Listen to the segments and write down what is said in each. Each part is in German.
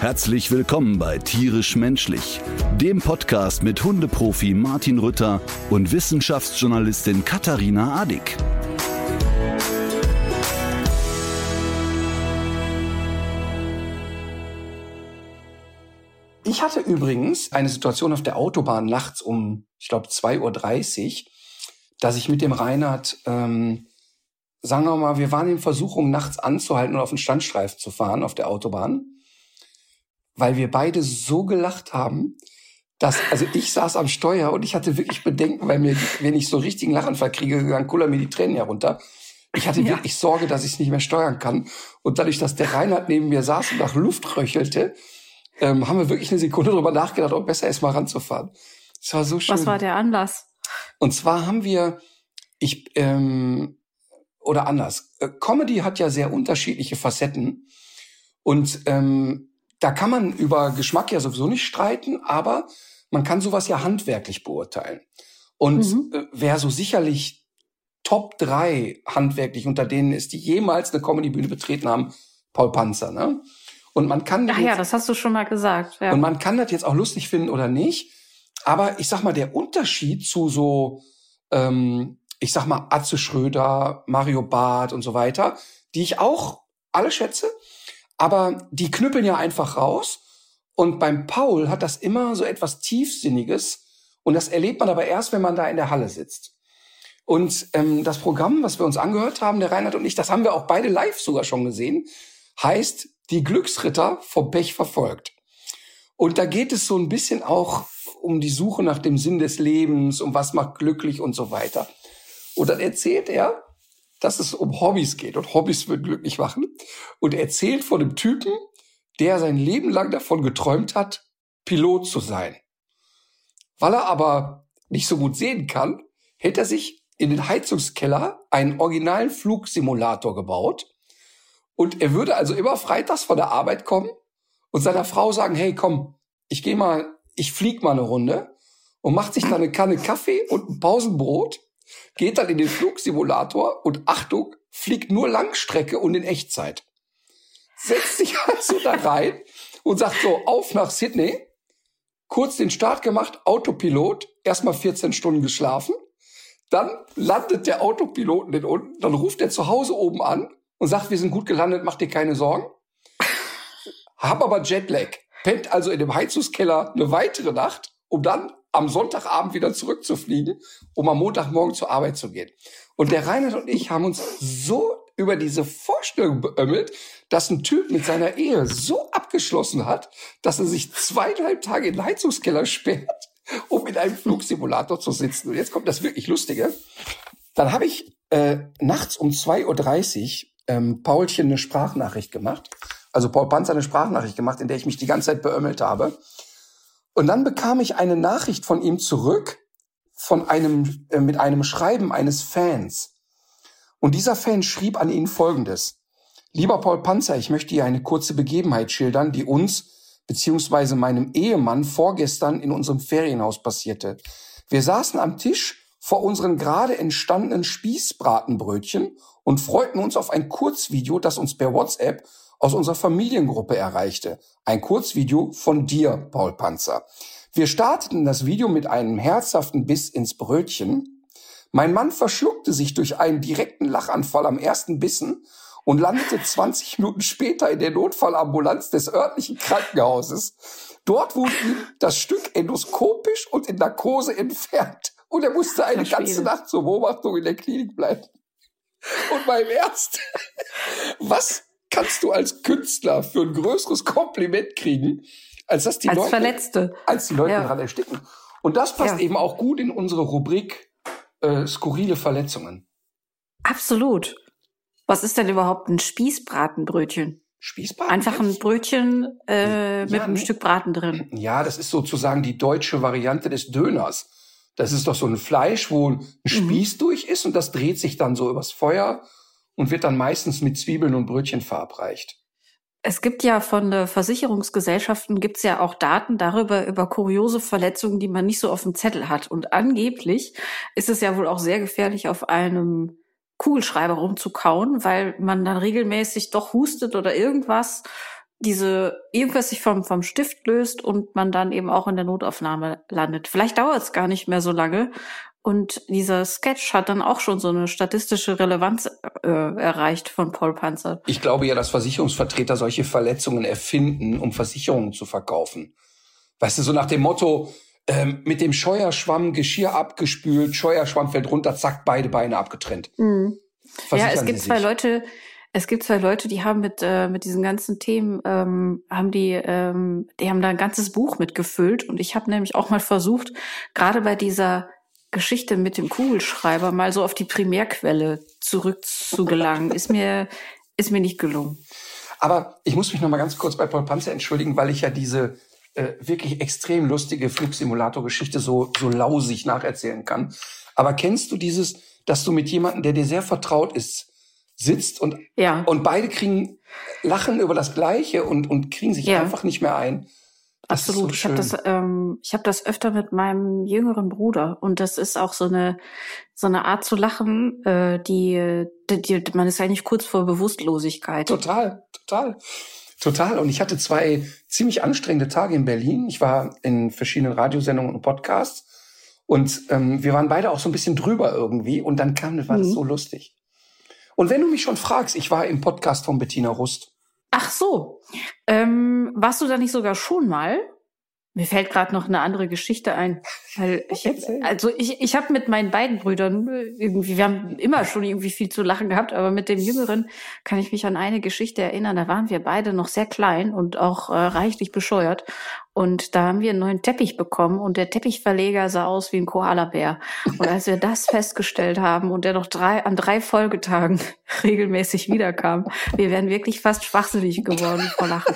Herzlich willkommen bei Tierisch Menschlich, dem Podcast mit Hundeprofi Martin Rütter und Wissenschaftsjournalistin Katharina Adick. Ich hatte übrigens eine Situation auf der Autobahn nachts um, ich glaube, 2.30 Uhr, dass ich mit dem Reinhard, ähm, sagen wir mal, wir waren in Versuchung, nachts anzuhalten und auf den Standstreifen zu fahren auf der Autobahn, weil wir beide so gelacht haben, dass, also ich saß am Steuer und ich hatte wirklich Bedenken, weil mir, wenn ich so einen richtigen Lachanfall kriege, dann kullern mir die Tränen herunter. Ich hatte Ja. wirklich Sorge, dass ich es nicht mehr steuern kann. Und dadurch, dass der Reinhard neben mir saß und nach Luft röchelte, ähm, haben wir wirklich eine Sekunde drüber nachgedacht, ob besser ist, mal ranzufahren. Es war so schön. Was war der Anlass? Und zwar haben wir, ich, ähm, oder anders, äh, Comedy hat ja sehr unterschiedliche Facetten. Und ähm, da kann man über Geschmack ja sowieso nicht streiten, aber man kann sowas ja handwerklich beurteilen. Und Mhm. äh, wer so sicherlich Top drei handwerklich unter denen ist, die jemals eine Comedybühne betreten haben, Paul Panzer, ne? Und man kann Ach jetzt- ja, das hast du schon mal gesagt. Ja. und man kann das jetzt auch lustig finden oder nicht. Aber ich sag mal, der Unterschied zu so, ähm, ich sag mal, Atze Schröder, Mario Barth und so weiter, die ich auch alle schätze, aber die knüppeln ja einfach raus. Und beim Paul hat das immer so etwas Tiefsinniges. Und das erlebt man aber erst, wenn man da in der Halle sitzt. Und ähm, das Programm, was wir uns angehört haben, der Reinhard und ich, das haben wir auch beide live sogar schon gesehen, heißt Die Glücksritter vom Pech verfolgt. Und da geht es so ein bisschen auch um die Suche nach dem Sinn des Lebens, um was macht glücklich und so weiter. Und dann erzählt er, dass es um Hobbys geht und Hobbys würden glücklich machen. Und er erzählt von einem Typen, der sein Leben lang davon geträumt hat, Pilot zu sein. Weil er aber nicht so gut sehen kann, hält er sich in den Heizungskeller einen originalen Flugsimulator gebaut. Und er würde also immer freitags von der Arbeit kommen und seiner Frau sagen, hey, komm, ich gehe mal, ich flieg mal eine Runde und macht sich dann eine Kanne Kaffee und ein Pausenbrot, geht dann in den Flugsimulator und Achtung, fliegt nur Langstrecke und in Echtzeit. Setzt sich also da rein und sagt so, auf nach Sydney, kurz den Start gemacht, Autopilot, erstmal 14 Stunden geschlafen, dann landet der Autopiloten den unten, dann ruft er zu Hause oben an und sagt, wir sind gut gelandet, mach dir keine Sorgen. Hab aber Jetlag. Pennt also in dem Heizungskeller eine weitere Nacht, um dann am Sonntagabend wieder zurückzufliegen, um am Montagmorgen zur Arbeit zu gehen. Und der Reinhard und ich haben uns so über diese Vorstellung beömmelt, dass ein Typ mit seiner Ehe so abgeschlossen hat, dass er sich zweieinhalb Tage in den Heizungskeller sperrt, um in einem Flugsimulator zu sitzen. Und jetzt kommt das wirklich Lustige. Dann habe ich äh, nachts um 2.30 Uhr ähm, Paulchen eine Sprachnachricht gemacht. Also Paul Panzer eine Sprachnachricht gemacht, in der ich mich die ganze Zeit beömmelt habe. Und dann bekam ich eine Nachricht von ihm zurück, von einem, äh, mit einem Schreiben eines Fans. Und dieser Fan schrieb an ihn Folgendes. Lieber Paul Panzer, ich möchte dir eine kurze Begebenheit schildern, die uns beziehungsweise meinem Ehemann vorgestern in unserem Ferienhaus passierte. Wir saßen am Tisch vor unseren gerade entstandenen Spießbratenbrötchen und freuten uns auf ein Kurzvideo, das uns per WhatsApp aus unserer Familiengruppe erreichte. Ein Kurzvideo von dir, Paul Panzer. Wir starteten das Video mit einem herzhaften Biss ins Brötchen. Mein Mann verschluckte sich durch einen direkten Lachanfall am ersten Bissen und landete 20 Minuten später in der Notfallambulanz des örtlichen Krankenhauses. Dort wurde ihm das Stück endoskopisch und in Narkose entfernt. Und er musste eine ganze Nacht zur Beobachtung in der Klinik bleiben. Und beim Ernst, was kannst du als Künstler für ein größeres Kompliment kriegen, als dass die Als Leute, Verletzte. als die Leute Ja. dran ersticken? Und das passt Ja. eben auch gut in unsere Rubrik äh, skurrile Verletzungen. Absolut. Was ist denn überhaupt ein Spießbratenbrötchen? Spießbraten? Einfach ein Brötchen äh, mit Ja, einem nee. Stück Braten drin. Ja, das ist sozusagen die deutsche Variante des Döners. Das ist doch so ein Fleisch, wo ein Spieß durch ist und das dreht sich dann so übers Feuer und wird dann meistens mit Zwiebeln und Brötchen verabreicht. Es gibt ja von äh, Versicherungsgesellschaften gibt's ja auch Daten darüber, über kuriose Verletzungen, die man nicht so auf dem Zettel hat. Und angeblich ist es ja wohl auch sehr gefährlich, auf einem Kugelschreiber rumzukauen, weil man dann regelmäßig doch hustet oder irgendwas, diese, irgendwas sich vom, vom Stift löst und man dann eben auch in der Notaufnahme landet. Vielleicht dauert es gar nicht mehr so lange und dieser Sketch hat dann auch schon so eine statistische Relevanz äh, erreicht von Paul Panzer. Ich glaube ja, dass Versicherungsvertreter solche Verletzungen erfinden, um Versicherungen zu verkaufen. Weißt du, so nach dem Motto, ähm, mit dem Scheuerschwamm Geschirr abgespült, Scheuerschwamm fällt runter, zack, beide Beine abgetrennt. Mhm. Ja, es gibt zwei Leute, es gibt zwei Leute, die haben mit äh, mit diesen ganzen Themen ähm, haben die ähm, die haben da ein ganzes Buch mitgefüllt und ich habe nämlich auch mal versucht, gerade bei dieser Geschichte mit dem Kugelschreiber mal so auf die Primärquelle zurückzugelangen, ist mir, ist mir nicht gelungen. Aber ich muss mich noch mal ganz kurz bei Paul Panzer entschuldigen, weil ich ja diese äh, wirklich extrem lustige Flugsimulator-Geschichte so, so lausig nacherzählen kann. Aber kennst du dieses, dass du mit jemandem, der dir sehr vertraut ist, sitzt und, ja. und beide kriegen, lachen über das Gleiche und, und kriegen sich ja. einfach nicht mehr ein? Das Absolut. So ich habe das, ähm, ich habe das öfter mit meinem jüngeren Bruder und das ist auch so eine so eine Art zu lachen, äh, die, die, die man ist eigentlich kurz vor Bewusstlosigkeit. Total, total, total. Und ich hatte zwei ziemlich anstrengende Tage in Berlin. Ich war in verschiedenen Radiosendungen und Podcasts und ähm, wir waren beide auch so ein bisschen drüber irgendwie. Und dann kam, war das mhm. so lustig. Und wenn du mich schon fragst, ich war im Podcast von Bettina Rust. Ach so. Ähm, warst du da nicht sogar schon mal? Mir fällt gerade noch eine andere Geschichte ein. Weil ich, also ich, ich habe mit meinen beiden Brüdern irgendwie, wir haben immer schon irgendwie viel zu lachen gehabt, aber mit dem Jüngeren kann ich mich an eine Geschichte erinnern. Da waren wir beide noch sehr klein und auch äh, reichlich bescheuert. Und da haben wir einen neuen Teppich bekommen und der Teppichverleger sah aus wie ein Koalabär. Und als wir das festgestellt haben und der noch drei, an drei Folgetagen regelmäßig wiederkam, wir wären wirklich fast schwachsinnig geworden vor Lachen.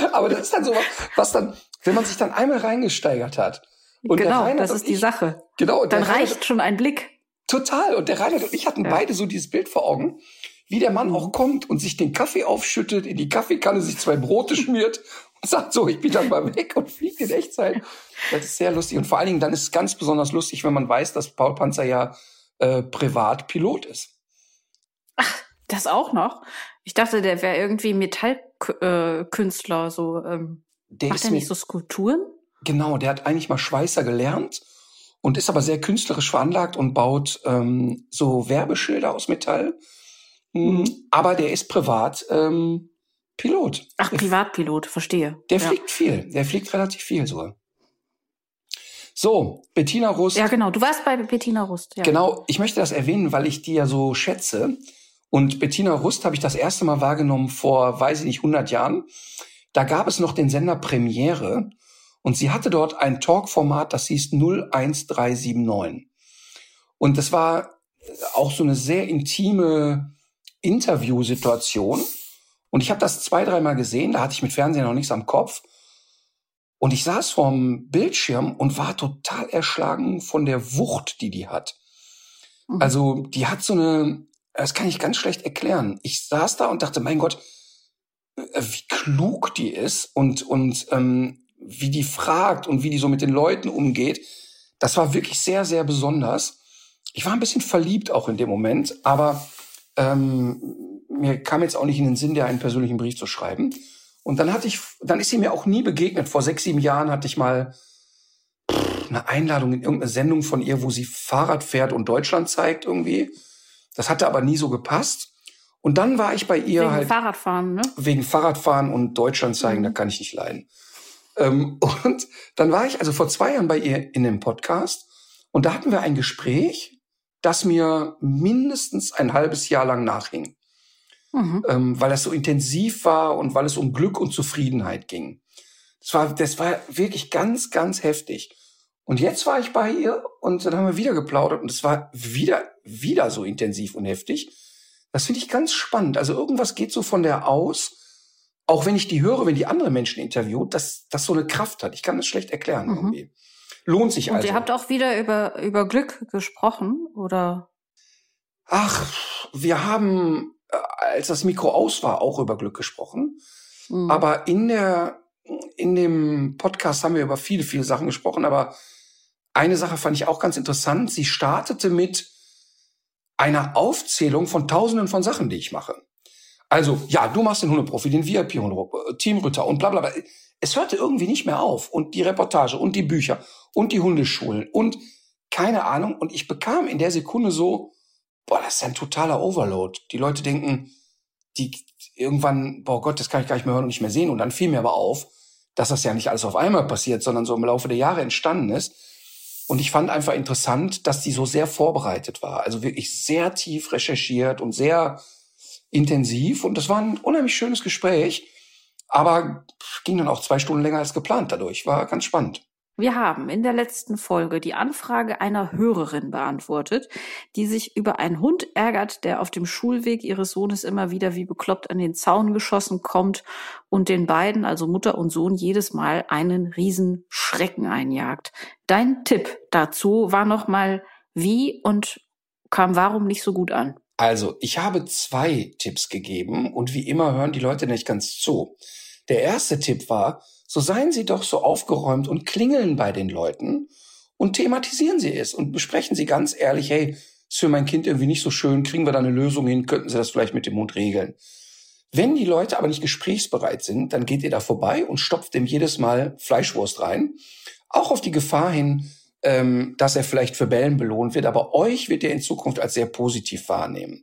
Aber das ist dann so was, was dann, wenn man sich dann einmal reingesteigert hat. Und genau, das ist die ich, Sache. Genau. Dann reicht Reinhard, schon ein Blick. Total. Und der Reinhard und ich hatten ja. beide so dieses Bild vor Augen, wie der Mann auch kommt und sich den Kaffee aufschüttet, in die Kaffeekanne sich zwei Brote schmiert und sagt so, ich bin dann mal weg und fliegt in Echtzeit. Das ist sehr lustig. Und vor allen Dingen dann ist es ganz besonders lustig, wenn man weiß, dass Paul Panzer ja äh, Privatpilot ist. Ach, das auch noch? Ich dachte, der wäre irgendwie Metallkünstler, äh, so. Ähm, der macht er nicht so Skulpturen? Genau, der hat eigentlich mal Schweißer gelernt und ist aber sehr künstlerisch veranlagt und baut ähm, so Werbeschilder aus Metall. Hm, mhm. Aber der ist privat ähm, Pilot. Ach, Privatpilot, verstehe. Der ja. fliegt viel. Der fliegt relativ viel sogar. So, Bettina Rust. Ja, genau. Du warst bei Bettina Rust. Ja. Genau. Ich möchte das erwähnen, weil ich die ja so schätze. Und Bettina Rust habe ich das erste Mal wahrgenommen vor, weiß ich nicht, 100 Jahren. Da gab es noch den Sender Premiere und sie hatte dort ein Talkformat, das hieß 01379. Und das war auch so eine sehr intime Interviewsituation. Und ich habe das zwei, dreimal gesehen, da hatte ich mit Fernsehen noch nichts am Kopf. Und ich saß vorm Bildschirm und war total erschlagen von der Wucht, die die hat. Mhm. Also die hat so eine das kann ich ganz schlecht erklären. Ich saß da und dachte, mein Gott, äh, wie klug die ist und, und ähm, wie die fragt und wie die so mit den Leuten umgeht. Das war wirklich sehr, sehr besonders. Ich war ein bisschen verliebt auch in dem Moment, aber ähm, mir kam jetzt auch nicht in den Sinn, dir einen persönlichen Brief zu schreiben. Und dann hatte ich, dann ist sie mir auch nie begegnet. Vor sechs, sieben Jahren hatte ich mal eine Einladung in irgendeine Sendung von ihr, wo sie Fahrrad fährt und Deutschland zeigt irgendwie. Das hatte aber nie so gepasst. Und dann war ich bei ihr wegen halt. Wegen Fahrradfahren, ne? Wegen Fahrradfahren und Deutschland zeigen, mhm. da kann ich nicht leiden. Ähm, und dann war ich also vor zwei Jahren bei ihr in dem Podcast und da hatten wir ein Gespräch, das mir mindestens ein halbes Jahr lang nachhing. Mhm. Ähm, weil das so intensiv war und weil es um Glück und Zufriedenheit ging. Das war, das war wirklich ganz, ganz heftig. Und jetzt war ich bei ihr und dann haben wir wieder geplaudert und es war wieder, wieder so intensiv und heftig. Das finde ich ganz spannend. Also irgendwas geht so von der aus, auch wenn ich die höre, wenn die andere Menschen interviewt, dass das so eine Kraft hat. Ich kann das schlecht erklären mhm. irgendwie. Lohnt sich Und also. ihr habt auch wieder über, über Glück gesprochen, oder? Ach, wir haben, äh, als das Mikro aus war, auch über Glück gesprochen. Mhm. Aber in der, in dem Podcast haben wir über viele, viele Sachen gesprochen. Aber eine Sache fand ich auch ganz interessant. Sie startete mit einer Aufzählung von Tausenden von Sachen, die ich mache. Also, ja, du machst den Hundeprofi, den VIP-Hunde, Team Ritter und bla bla bla. Es hörte irgendwie nicht mehr auf. Und die Reportage und die Bücher und die Hundeschulen und keine Ahnung. Und ich bekam in der Sekunde so, boah, das ist ein totaler Overload. Die Leute denken, die irgendwann, boah Gott, das kann ich gar nicht mehr hören und nicht mehr sehen. Und dann fiel mir aber auf, dass das ja nicht alles auf einmal passiert, sondern so im Laufe der Jahre entstanden ist. Und ich fand einfach interessant, dass die so sehr vorbereitet war. Also wirklich sehr tief recherchiert und sehr intensiv. Und das war ein unheimlich schönes Gespräch. Aber ging dann auch zwei Stunden länger als geplant dadurch. War ganz spannend. Wir haben in der letzten Folge die Anfrage einer Hörerin beantwortet, die sich über einen Hund ärgert, der auf dem Schulweg ihres Sohnes immer wieder wie bekloppt an den Zaun geschossen kommt und den beiden, also Mutter und Sohn, jedes Mal einen riesen Schrecken einjagt. Dein Tipp dazu war nochmal, wie und kam warum nicht so gut an? Also, ich habe zwei Tipps gegeben und wie immer hören die Leute nicht ganz zu. Der erste Tipp war, so seien Sie doch so aufgeräumt und klingeln bei den Leuten und thematisieren Sie es und besprechen Sie ganz ehrlich, hey, ist für mein Kind irgendwie nicht so schön, kriegen wir da eine Lösung hin, könnten Sie das vielleicht mit dem Hund regeln. Wenn die Leute aber nicht gesprächsbereit sind, dann geht ihr da vorbei und stopft dem jedes Mal Fleischwurst rein. Auch auf die Gefahr hin, ähm, dass er vielleicht für Bällen belohnt wird, aber euch wird er in Zukunft als sehr positiv wahrnehmen.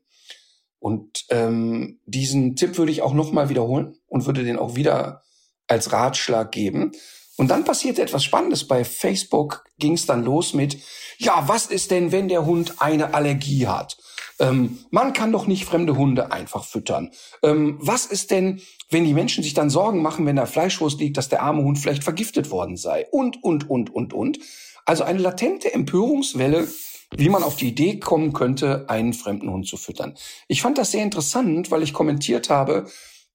Und ähm, diesen Tipp würde ich auch nochmal wiederholen und würde den auch wieder als Ratschlag geben. Und dann passierte etwas Spannendes. Bei Facebook ging es dann los mit, ja, was ist denn, wenn der Hund eine Allergie hat? Ähm, man kann doch nicht fremde Hunde einfach füttern. Ähm, was ist denn, wenn die Menschen sich dann Sorgen machen, wenn da Fleischwurst liegt, dass der arme Hund vielleicht vergiftet worden sei? Und, und, und, und, und. Also eine latente Empörungswelle, wie man auf die Idee kommen könnte, einen fremden Hund zu füttern. Ich fand das sehr interessant, weil ich kommentiert habe,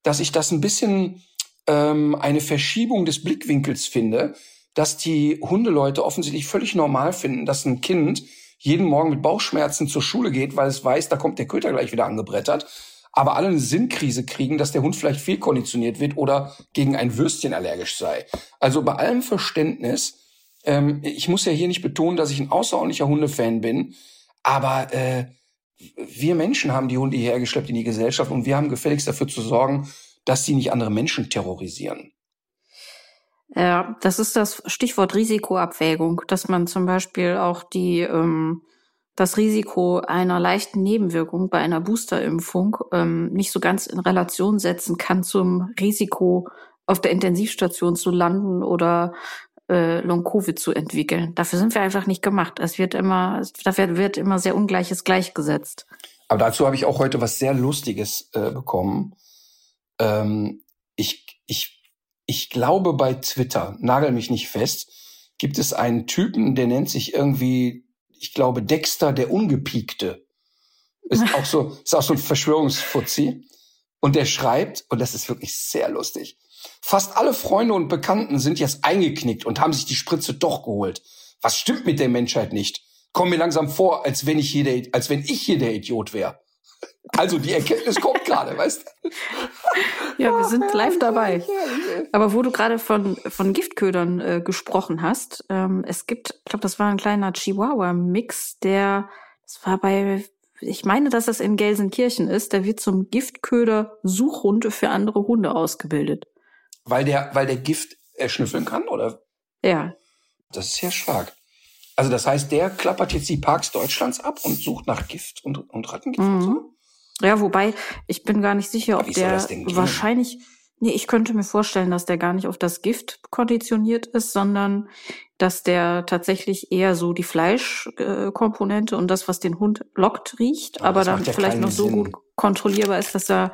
dass ich das ein bisschen ähm, eine Verschiebung des Blickwinkels finde, dass die Hundeleute offensichtlich völlig normal finden, dass ein Kind jeden Morgen mit Bauchschmerzen zur Schule geht, weil es weiß, da kommt der Köter gleich wieder angebrettert, aber alle eine Sinnkrise kriegen, dass der Hund vielleicht fehlkonditioniert wird oder gegen ein Würstchen allergisch sei. Also bei allem Verständnis, ähm, ich muss ja hier nicht betonen, dass ich ein außerordentlicher Hundefan bin, aber äh, wir Menschen haben die Hunde hierher geschleppt in die Gesellschaft und wir haben gefälligst dafür zu sorgen, dass sie nicht andere Menschen terrorisieren. Ja, das ist das Stichwort Risikoabwägung, dass man zum Beispiel auch die ähm, das Risiko einer leichten Nebenwirkung bei einer Boosterimpfung ähm, nicht so ganz in Relation setzen kann zum Risiko, auf der Intensivstation zu landen oder äh, Long-Covid zu entwickeln. Dafür sind wir einfach nicht gemacht. Es wird immer, dafür wird immer sehr Ungleiches gleichgesetzt. Aber dazu habe ich auch heute was sehr Lustiges äh, bekommen. Ähm, ich, ich, ich glaube bei Twitter, nagel mich nicht fest, gibt es einen Typen, der nennt sich irgendwie, ich glaube, Dexter der Ungepiekte. Ist auch so, ist auch so ein Verschwörungsfuzzi. Und der schreibt, und das ist wirklich sehr lustig, fast alle Freunde und Bekannten sind jetzt eingeknickt und haben sich die Spritze doch geholt. Was stimmt mit der Menschheit nicht? Komm mir langsam vor, als wenn ich hier der, als wenn ich hier der Idiot wäre. Also die Erkenntnis kommt gerade, weißt du? Ja, wir sind live dabei. Aber wo du gerade von, von Giftködern äh, gesprochen hast, ähm, es gibt, ich glaube, das war ein kleiner Chihuahua-Mix, der, das war bei, ich meine, dass das in Gelsenkirchen ist, der wird zum Giftköder-Suchhund für andere Hunde ausgebildet. Weil der, weil der Gift erschnüffeln kann, oder? Ja. Das ist ja stark. Also das heißt, der klappert jetzt die Parks Deutschlands ab und sucht nach Gift und, und Rattengift und so? Ja, wobei, ich bin gar nicht sicher, ob der wahrscheinlich, nee, ich könnte mir vorstellen, dass der gar nicht auf das Gift konditioniert ist, sondern dass der tatsächlich eher so die Fleischkomponente und das, was den Hund lockt, riecht, Aber aber, dann vielleicht noch so Sinn. gut kontrollierbar ist, dass er,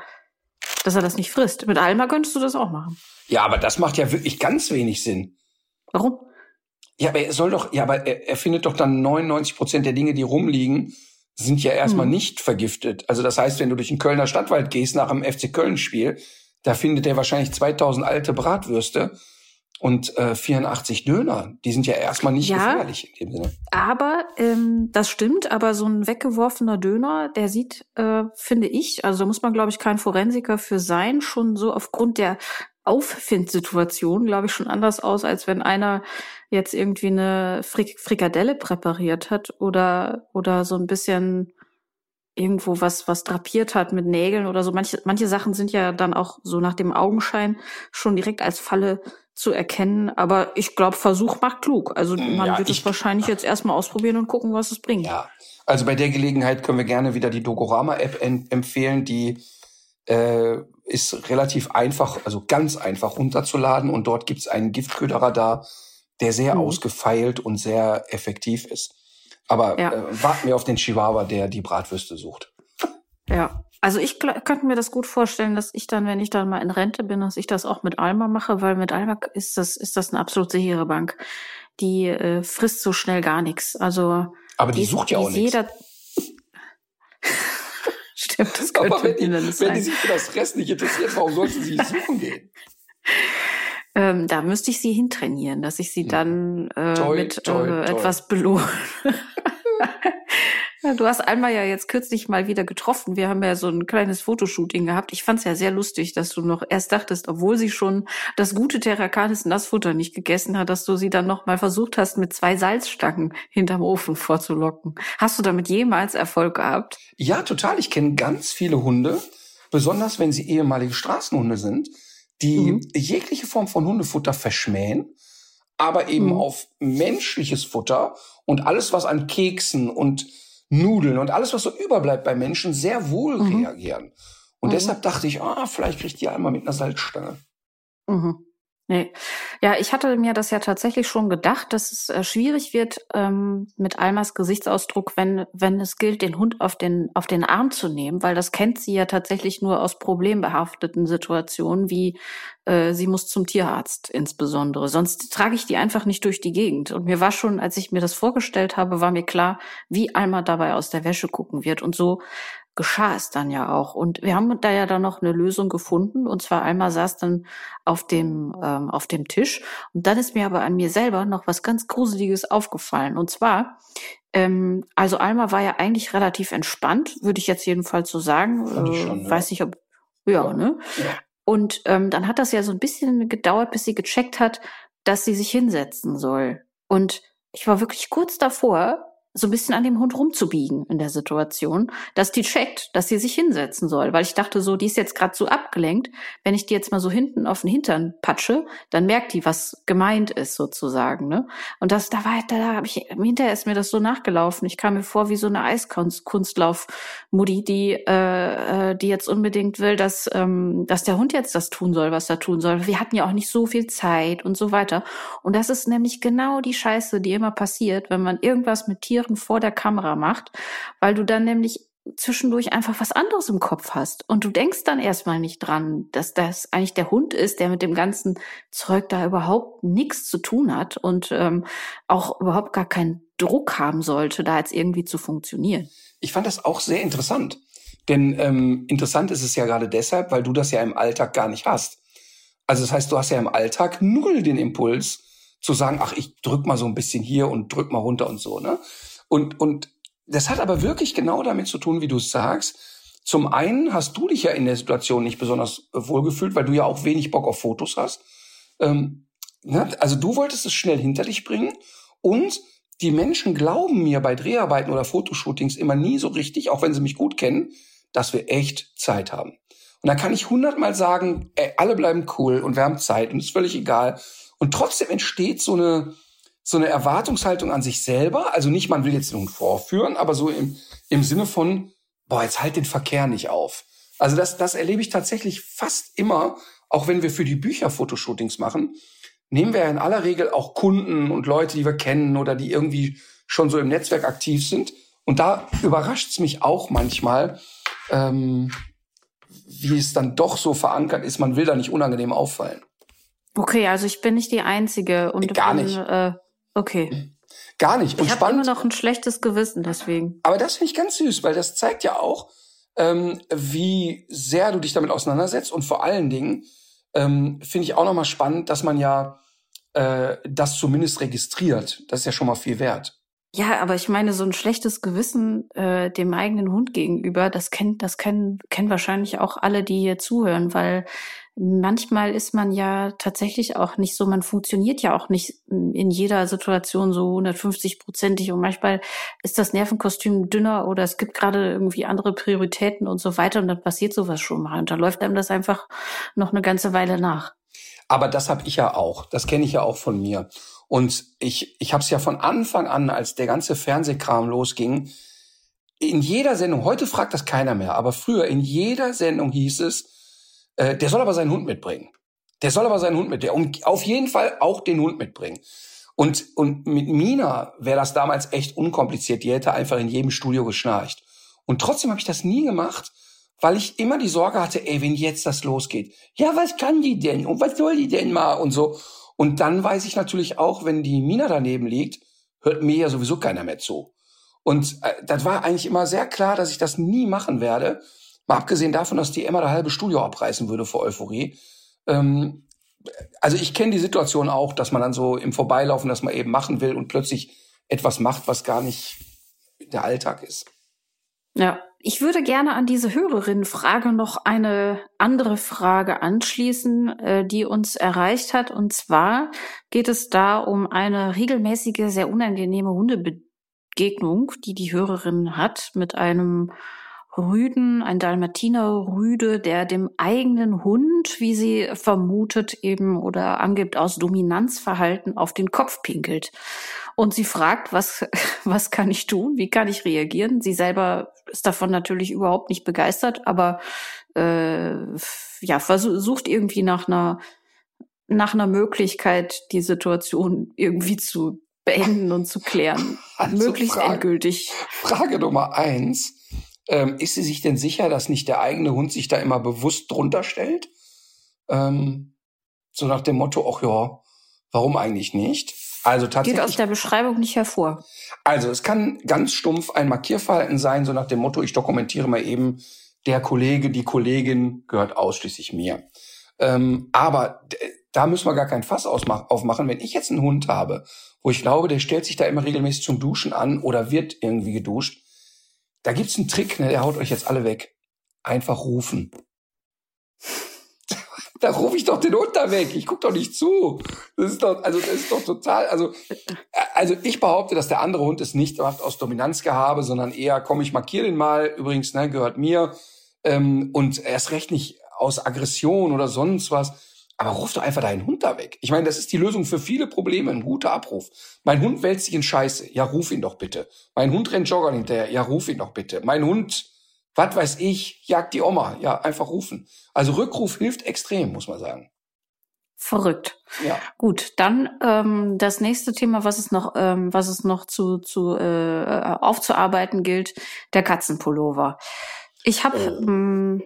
dass er das nicht frisst. Mit Alma könntest du das auch machen. Ja, aber das macht ja wirklich ganz wenig Sinn. Warum? Ja, aber er soll doch, ja, aber er, er findet doch dann 99 Prozent der Dinge, die rumliegen, sind ja erstmal Hm. nicht vergiftet. Also das heißt, wenn du durch den Kölner Stadtwald gehst nach einem FC Köln Spiel, da findet er wahrscheinlich 2000 alte Bratwürste Und äh, 84 Döner, die sind ja erstmal nicht Ja. gefährlich in dem Sinne. Aber ähm, das stimmt, aber so ein weggeworfener Döner, der sieht, äh, finde ich, also da muss man, glaube ich, kein Forensiker für sein, schon so aufgrund der Auffindsituation, glaube ich, schon anders aus, als wenn einer jetzt irgendwie eine Frik Frikadelle präpariert hat oder oder so ein bisschen irgendwo was was drapiert hat mit Nägeln oder so. Manche manche Sachen sind ja dann auch so nach dem Augenschein schon direkt als Falle zu erkennen. Aber ich glaube, Versuch macht klug. Also man Ja, wird es wahrscheinlich jetzt erstmal ausprobieren und gucken, was es bringt. Ja, also bei der Gelegenheit können wir gerne wieder die Dogorama-App en- empfehlen. Die äh, ist relativ einfach, also ganz einfach runterzuladen und dort gibt's einen Giftköderradar, der sehr Mhm. ausgefeilt und sehr effektiv ist. Aber Ja. äh, warten wir auf den Chihuahua, der die Bratwürste sucht. Ja. Also ich könnte mir das gut vorstellen, dass ich dann, wenn ich dann mal in Rente bin, dass ich das auch mit Alma mache, weil mit Alma ist das, ist das eine absolut sichere Bank. Die äh, frisst so schnell gar nichts. Also Aber die, ist- sucht ja auch nichts. jeder Stimmt, das könnte Aber wenn die, wenn die sich für das Fressen nicht interessiert, warum sollte sie suchen gehen? Ähm, da müsste ich sie hintrainieren, dass ich sie Hm. dann äh, Toi, mit toi, äh, toi. etwas belohne. Du hast einmal ja jetzt kürzlich mal wieder getroffen. Wir haben ja so ein kleines Fotoshooting gehabt. Ich fand es ja sehr lustig, dass du noch erst dachtest, obwohl sie schon das gute Terrakanis Nassfutter nicht gegessen hat, dass du sie dann noch mal versucht hast, mit zwei Salzstangen hinterm Ofen vorzulocken. Hast du damit jemals Erfolg gehabt? Ja, total. Ich kenne ganz viele Hunde, besonders wenn sie ehemalige Straßenhunde sind, die Mhm. jegliche Form von Hundefutter verschmähen, aber eben Mhm. auf menschliches Futter und alles, was an Keksen und Nudeln und alles, was so überbleibt bei Menschen, sehr wohl Mhm. reagieren. Und Mhm. deshalb dachte ich, ah, vielleicht kriegt die einmal mit einer Salzstange. Mhm. Nee. Ja, ich hatte mir das ja tatsächlich schon gedacht, dass es äh, schwierig wird ähm, mit Almas Gesichtsausdruck, wenn, wenn es gilt, den Hund auf den, auf den Arm zu nehmen, weil das kennt sie ja tatsächlich nur aus problembehafteten Situationen, wie äh, sie muss zum Tierarzt insbesondere. Sonst trage ich die einfach nicht durch die Gegend. Und mir war schon, als ich mir das vorgestellt habe, war mir klar, wie Alma dabei aus der Wäsche gucken wird. Und so geschah es dann ja auch. Und wir haben da ja dann noch eine Lösung gefunden. Und zwar Alma saß dann auf dem, ähm, auf dem Tisch. Und dann ist mir aber an mir selber noch was ganz Gruseliges aufgefallen. Und zwar, ähm, also Alma war ja eigentlich relativ entspannt, würde ich jetzt jedenfalls so sagen. Äh, schon, ja. Weiß nicht, ob, ja, Ja. ne? Ja. Und ähm, dann hat das ja so ein bisschen gedauert, bis sie gecheckt hat, dass sie sich hinsetzen soll. Und ich war wirklich kurz davor, so ein bisschen an dem Hund rumzubiegen in der Situation, dass die checkt, dass sie sich hinsetzen soll. Weil ich dachte so, die ist jetzt gerade so abgelenkt. Wenn ich die jetzt mal so hinten auf den Hintern patsche, dann merkt die, was gemeint ist sozusagen. Ne? Und das, da war, da habe ich, hinterher ist mir das so nachgelaufen. Ich kam mir vor wie so eine Eiskunstlauf-Mutti, die, äh, äh, die jetzt unbedingt will, dass, ähm, dass der Hund jetzt das tun soll, was er tun soll. Wir hatten ja auch nicht so viel Zeit und so weiter. Und das ist nämlich genau die Scheiße, die immer passiert, wenn man irgendwas mit Tieren vor der Kamera macht, weil du dann nämlich zwischendurch einfach was anderes im Kopf hast. Und du denkst dann erstmal nicht dran, dass das eigentlich der Hund ist, der mit dem ganzen Zeug da überhaupt nichts zu tun hat und ähm, auch überhaupt gar keinen Druck haben sollte, da jetzt irgendwie zu funktionieren. Ich fand das auch sehr interessant. Denn ähm, interessant ist es ja gerade deshalb, weil du das ja im Alltag gar nicht hast. Also das heißt, du hast ja im Alltag null den Impuls zu sagen, ach, ich drück mal so ein bisschen hier und drück mal runter und so, ne? Und, und das hat aber wirklich genau damit zu tun, wie du es sagst. Zum einen hast du dich ja in der Situation nicht besonders wohlgefühlt, weil du ja auch wenig Bock auf Fotos hast. Ähm, ne? Also du wolltest es schnell hinter dich bringen und die Menschen glauben mir bei Dreharbeiten oder Fotoshootings immer nie so richtig, auch wenn sie mich gut kennen, dass wir echt Zeit haben. Und dann kann ich hundertmal sagen, ey, alle bleiben cool und wir haben Zeit und ist völlig egal. Und trotzdem entsteht so eine, so eine Erwartungshaltung an sich selber. Also nicht, man will jetzt nun vorführen, aber so im, im Sinne von, boah, jetzt halt den Verkehr nicht auf. Also das, das erlebe ich tatsächlich fast immer, auch wenn wir für die Bücher Fotoshootings machen, nehmen wir ja in aller Regel auch Kunden und Leute, die wir kennen oder die irgendwie schon so im Netzwerk aktiv sind. Und da überrascht es mich auch manchmal, ähm, wie es dann doch so verankert ist, man will da nicht unangenehm auffallen. Okay, also ich bin nicht die Einzige und Gar bin, nicht. Äh, okay. Gar nicht. Und Ich habe immer noch ein schlechtes Gewissen deswegen. Aber das finde ich ganz süß, weil das zeigt ja auch, ähm, wie sehr du dich damit auseinandersetzt. Und vor allen Dingen ähm, finde ich auch nochmal spannend, dass man ja äh, das zumindest registriert. Das ist ja schon mal viel wert. Ja, aber ich meine, so ein schlechtes Gewissen äh, dem eigenen Hund gegenüber, das kennt, das kennen, kennen wahrscheinlich auch alle, die hier zuhören, weil manchmal ist man ja tatsächlich auch nicht so, man funktioniert ja auch nicht in jeder Situation so 150-prozentig und manchmal ist das Nervenkostüm dünner oder es gibt gerade irgendwie andere Prioritäten und so weiter und dann passiert sowas schon mal und da läuft einem das einfach noch eine ganze Weile nach. Aber das habe ich ja auch, das kenne ich ja auch von mir. Und ich, ich habe es ja von Anfang an, als der ganze Fernsehkram losging, in jeder Sendung, heute fragt das keiner mehr, aber früher in jeder Sendung hieß es, äh, der soll aber seinen Hund mitbringen. Der soll aber seinen Hund mitbringen. Und auf jeden Fall auch den Hund mitbringen. Und, und mit Mina wäre das damals echt unkompliziert. Die hätte einfach in jedem Studio geschnarcht. Und trotzdem habe ich das nie gemacht, weil ich immer die Sorge hatte, ey, wenn jetzt das losgeht, ja, was kann die denn? Und was soll die denn mal? Und so. Und dann weiß ich natürlich auch, wenn die Mina daneben liegt, hört mir ja sowieso keiner mehr zu. Und äh, das war eigentlich immer sehr klar, dass ich das nie machen werde. Mal abgesehen davon, dass die immer das halbe Studio abreißen würde vor Euphorie. Ähm, also ich kenne die Situation auch, dass man dann so im Vorbeilaufen das mal eben machen will und plötzlich etwas macht, was gar nicht der Alltag ist. Ja, ich würde gerne an diese Hörerin-Frage noch eine andere Frage anschließen, äh, die uns erreicht hat. Und zwar geht es da um eine regelmäßige, sehr unangenehme Hundebegegnung, die die Hörerin hat mit einem Rüden, ein Dalmatiner Rüde, der dem eigenen Hund, wie sie vermutet eben oder angibt, aus Dominanzverhalten auf den Kopf pinkelt. Und sie fragt, was, was kann ich tun? Wie kann ich reagieren? Sie selber ist davon natürlich überhaupt nicht begeistert, aber äh, ja, versucht irgendwie nach einer, nach einer Möglichkeit, die Situation irgendwie zu beenden und zu klären. Also Möglichst Frage, endgültig. Frage Nummer eins. Ähm, ist sie sich denn sicher, dass nicht der eigene Hund sich da immer bewusst drunter stellt? Ähm, so nach dem Motto, ach ja, warum eigentlich nicht? Also tatsächlich. Geht aus der Beschreibung nicht hervor. Also es kann ganz stumpf ein Markierverhalten sein, so nach dem Motto, ich dokumentiere mal eben, der Kollege, die Kollegin gehört ausschließlich mir. Ähm, aber da müssen wir gar kein Fass aufmachen. Wenn ich jetzt einen Hund habe, wo ich glaube, der stellt sich da immer regelmäßig zum Duschen an oder wird irgendwie geduscht, da gibt's einen Trick, ne, der haut euch jetzt alle weg. Einfach rufen. da rufe ich doch den Hund da weg. Ich guck doch nicht zu. Das ist doch, also das ist doch total, also, also ich behaupte, dass der andere Hund es nicht macht aus Dominanzgehabe, sondern eher, komm, ich markiere den mal, übrigens, ne, gehört mir. Ähm, und erst recht nicht aus Aggression oder sonst was. Aber ruf doch einfach deinen Hund da weg. Ich meine, das ist die Lösung für viele Probleme, ein guter Abruf. Mein Hund wälzt sich in Scheiße. Ja, ruf ihn doch bitte. Mein Hund rennt Jogger hinterher. Ja, ruf ihn doch bitte. Mein Hund, was weiß ich, jagt die Oma. Ja, einfach rufen. Also Rückruf hilft extrem, muss man sagen. Verrückt. Ja. Gut, dann ähm, das nächste Thema, was es noch, ähm, was es noch zu, zu äh, aufzuarbeiten gilt, der Katzenpullover. Ich habe oh. ähm,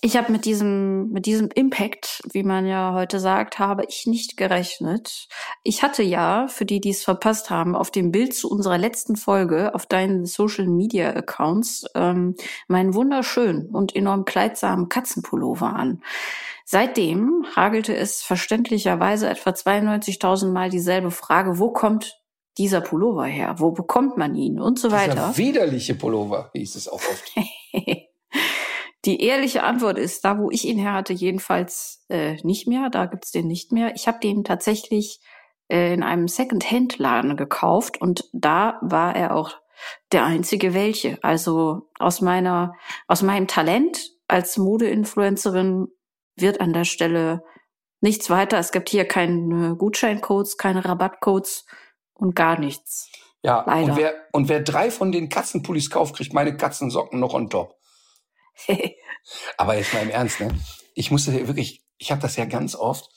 ich habe mit diesem, mit diesem Impact, wie man ja heute sagt, habe ich nicht gerechnet. Ich hatte ja, für die, die es verpasst haben, auf dem Bild zu unserer letzten Folge auf deinen Social Media Accounts ähm, meinen wunderschönen und enorm kleidsamen Katzenpullover an. Seitdem hagelte es verständlicherweise etwa 92.000 Mal dieselbe Frage, wo kommt dieser Pullover her? Wo bekommt man ihn? Und so weiter. Dieser widerliche Pullover, hieß es auch oft. Die ehrliche Antwort ist, da wo ich ihn her hatte, jedenfalls äh, nicht mehr. Da gibt's den nicht mehr. Ich habe den tatsächlich äh, in einem Second-Hand-Laden gekauft und da war er auch der einzige welche. Also aus meiner, aus meinem Talent als Modeinfluencerin wird an der Stelle nichts weiter. Es gibt hier keine Gutscheincodes, keine Rabattcodes und gar nichts. Ja, Leider. Und, wer, und wer drei von den Katzenpullis kauft, kriegt meine Katzensocken noch on top. Aber jetzt mal im Ernst, ne? Ich musste wirklich, ich habe das ja ganz oft,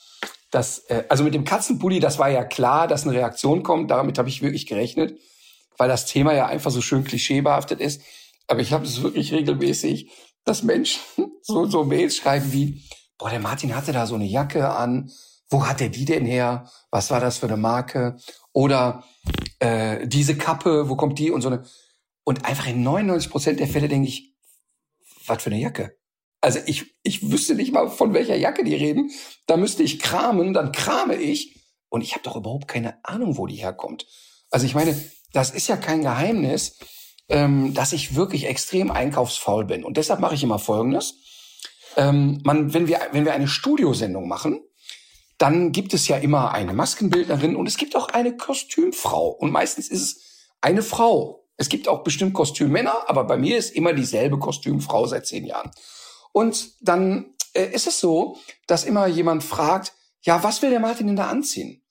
dass, äh, also mit dem Katzenpulli, das war ja klar, dass eine Reaktion kommt. Damit habe ich wirklich gerechnet, weil das Thema ja einfach so schön klischeebehaftet ist. Aber ich habe es wirklich regelmäßig, dass Menschen so, so Mails schreiben wie, boah, der Martin hatte da so eine Jacke an. Wo hat er die denn her? Was war das für eine Marke? Oder äh, diese Kappe, wo kommt die? Und so eine. Und einfach in 99 Prozent der Fälle denke ich, was für eine Jacke? Also ich, ich wüsste nicht mal, von welcher Jacke die reden. Da müsste ich kramen, dann krame ich. und ich habe doch überhaupt keine Ahnung, wo die herkommt. Also ich meine, das ist ja kein Geheimnis, ähm, dass ich wirklich extrem einkaufsfaul bin. Und deshalb mache ich immer Folgendes. Ähm, man, wenn, wir, wenn wir eine Studiosendung machen, dann gibt es ja immer eine Maskenbildnerin und es gibt auch eine Kostümfrau. Und meistens ist es eine Frau. Es gibt auch bestimmt Kostümmänner, aber bei mir ist immer dieselbe Kostümfrau seit zehn Jahren. Und dann äh, ist es so, dass immer jemand fragt, ja, was will der Martin denn da anziehen?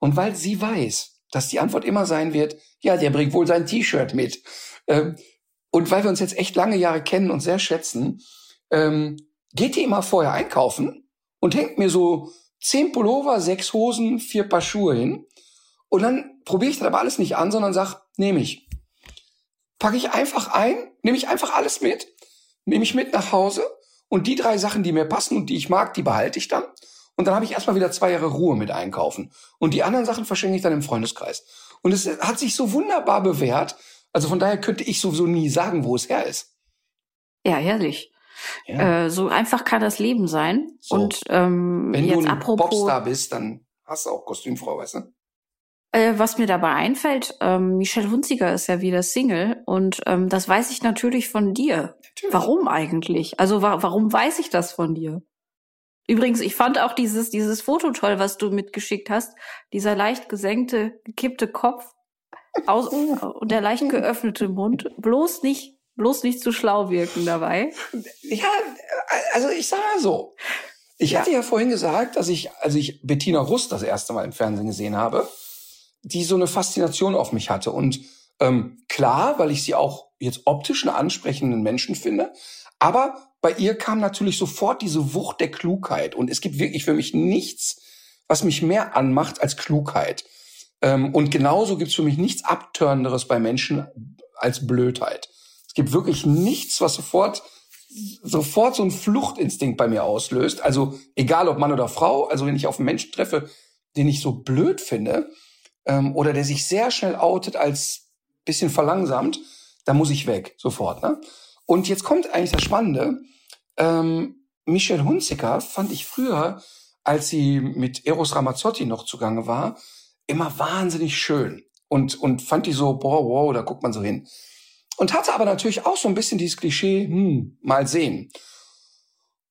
Und weil sie weiß, dass die Antwort immer sein wird, ja, der bringt wohl sein T-Shirt mit. Ähm, und weil wir uns jetzt echt lange Jahre kennen und sehr schätzen, ähm, geht die immer vorher einkaufen und hängt mir so zehn Pullover, sechs Hosen, vier Paar Schuhe hin. Und dann probiere ich das aber alles nicht an, sondern sag, nehme ich. Packe ich einfach ein, nehme ich einfach alles mit, nehme ich mit nach Hause und die drei Sachen, die mir passen und die ich mag, die behalte ich dann. Und dann habe ich erstmal wieder zwei Jahre Ruhe mit einkaufen. Und die anderen Sachen verschenke ich dann im Freundeskreis. Und es hat sich so wunderbar bewährt. Also von daher könnte ich sowieso nie sagen, wo es her ist. Ja, herrlich. Ja. Äh, so einfach kann das Leben sein. So. Und ähm, wenn jetzt du ein apropos, Popstar bist, dann hast du auch Kostümfrau, weißt du? Äh, was mir dabei einfällt, ähm, Michelle Hunziger ist ja wieder Single und ähm, das weiß ich natürlich von dir. Natürlich. Warum eigentlich? Also wa warum weiß ich das von dir? Übrigens, ich fand auch dieses, dieses Foto toll, was du mitgeschickt hast. Dieser leicht gesenkte, gekippte Kopf aus, und der leicht geöffnete Mund. Bloß nicht, bloß nicht zu schlau wirken dabei. Ja, also ich sag mal so. Ich ja. hatte ja vorhin gesagt, dass ich, als ich Bettina Rust das erste Mal im Fernsehen gesehen habe, die so eine Faszination auf mich hatte. Und ähm, klar, weil ich sie auch jetzt optisch einen ansprechenden Menschen finde, aber bei ihr kam natürlich sofort diese Wucht der Klugheit. Und es gibt wirklich für mich nichts, was mich mehr anmacht als Klugheit. Ähm, und genauso gibt es für mich nichts Abtörnenderes bei Menschen als Blödheit. Es gibt wirklich nichts, was sofort sofort so einen Fluchtinstinkt bei mir auslöst. Also egal ob Mann oder Frau, also wenn ich auf einen Menschen treffe, den ich so blöd finde, ähm, oder der sich sehr schnell outet als bisschen verlangsamt, da muss ich weg, sofort. Ne? Und jetzt kommt eigentlich das Spannende. Ähm, Michelle Hunziker fand ich früher, als sie mit Eros Ramazzotti noch zugange war, immer wahnsinnig schön. Und, und fand die so, boah, wow, da guckt man so hin. Und hatte aber natürlich auch so ein bisschen dieses Klischee, hm, mal sehen.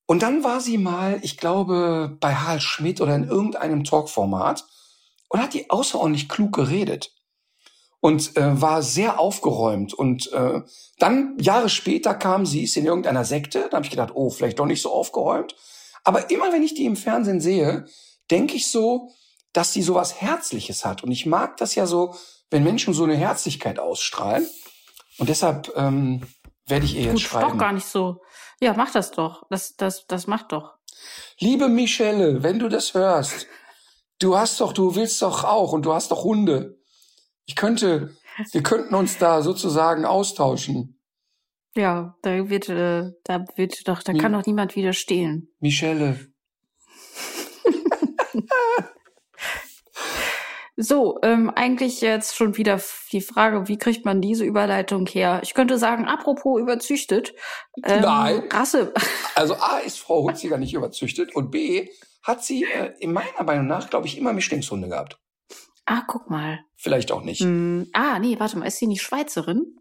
Und dann war sie mal, ich glaube, bei Harald Schmidt oder in irgendeinem Talkformat und hat die außerordentlich klug geredet und äh, war sehr aufgeräumt. Und äh, dann Jahre später kam sie, ist in irgendeiner Sekte. Da habe ich gedacht, oh, vielleicht doch nicht so aufgeräumt. Aber immer wenn ich die im Fernsehen sehe, denke ich so, dass sie sowas Herzliches hat. Und ich mag das ja so, wenn Menschen so eine Herzlichkeit ausstrahlen. Und deshalb ähm, werde ich ihr jetzt Gut, schreiben. Doch gar nicht so. Ja, mach das doch. Das, das, das macht doch. Liebe Michelle, wenn du das hörst, du hast doch, du willst doch auch und du hast doch Hunde. Ich könnte, wir könnten uns da sozusagen austauschen. Ja, da wird, äh, da wird doch, da Mi kann doch niemand widerstehen. Michelle. so, ähm, eigentlich jetzt schon wieder die Frage, wie kriegt man diese Überleitung her? Ich könnte sagen, apropos überzüchtet. Ähm, Nein. Rasse. Also A ist Frau Hunziger nicht überzüchtet und B hat sie äh, in meiner Meinung nach, glaube ich, immer Mischlingshunde gehabt. Ah, guck mal. Vielleicht auch nicht. Hm, ah, nee, warte mal, ist sie nicht Schweizerin?